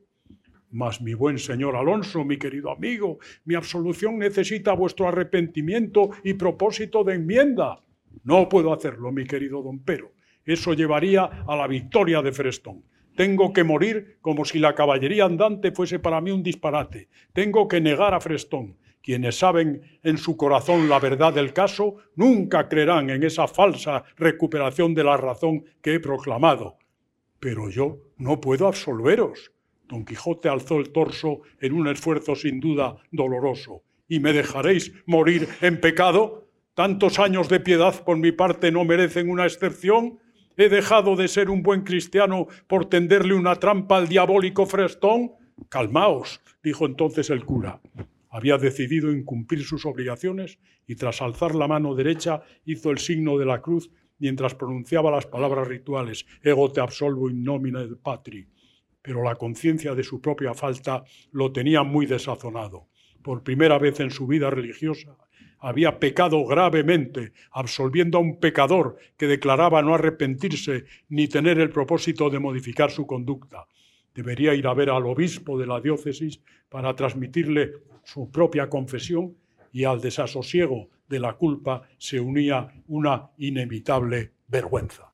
Mas, mi buen señor Alonso, mi querido amigo, mi absolución necesita vuestro arrepentimiento y propósito de enmienda. No puedo hacerlo, mi querido don Pero. Eso llevaría a la victoria de Frestón. Tengo que morir como si la caballería andante fuese para mí un disparate. Tengo que negar a Frestón. Quienes saben en su corazón la verdad del caso nunca creerán en esa falsa recuperación de la razón que he proclamado. Pero yo no puedo absolveros. Don Quijote alzó el torso en un esfuerzo sin duda doloroso. ¿Y me dejaréis morir en pecado? ¿Tantos años de piedad por mi parte no merecen una excepción? ¿He dejado de ser un buen cristiano por tenderle una trampa al diabólico Frestón? Calmaos, dijo entonces el cura. Había decidido incumplir sus obligaciones y tras alzar la mano derecha hizo el signo de la cruz mientras pronunciaba las palabras rituales Ego te absolvo in nomine patri. Pero la conciencia de su propia falta lo tenía muy desazonado. Por primera vez en su vida religiosa había pecado gravemente, absolviendo a un pecador que declaraba no arrepentirse ni tener el propósito de modificar su conducta. Debería ir a ver al obispo de la diócesis para transmitirle su propia confesión y al desasosiego de la culpa se unía una inevitable vergüenza.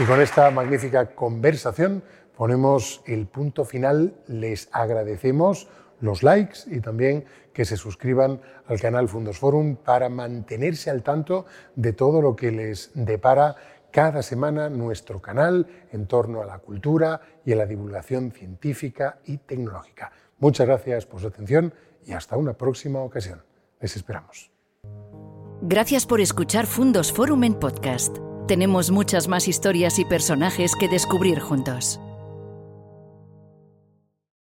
Y con esta magnífica conversación ponemos el punto final. Les agradecemos los likes y también que se suscriban al canal Fundos Forum para mantenerse al tanto de todo lo que les depara cada semana nuestro canal en torno a la cultura y a la divulgación científica y tecnológica. Muchas gracias por su atención y hasta una próxima ocasión. Les esperamos. Gracias por escuchar Fundos Forum en podcast. Tenemos muchas más historias y personajes que descubrir juntos.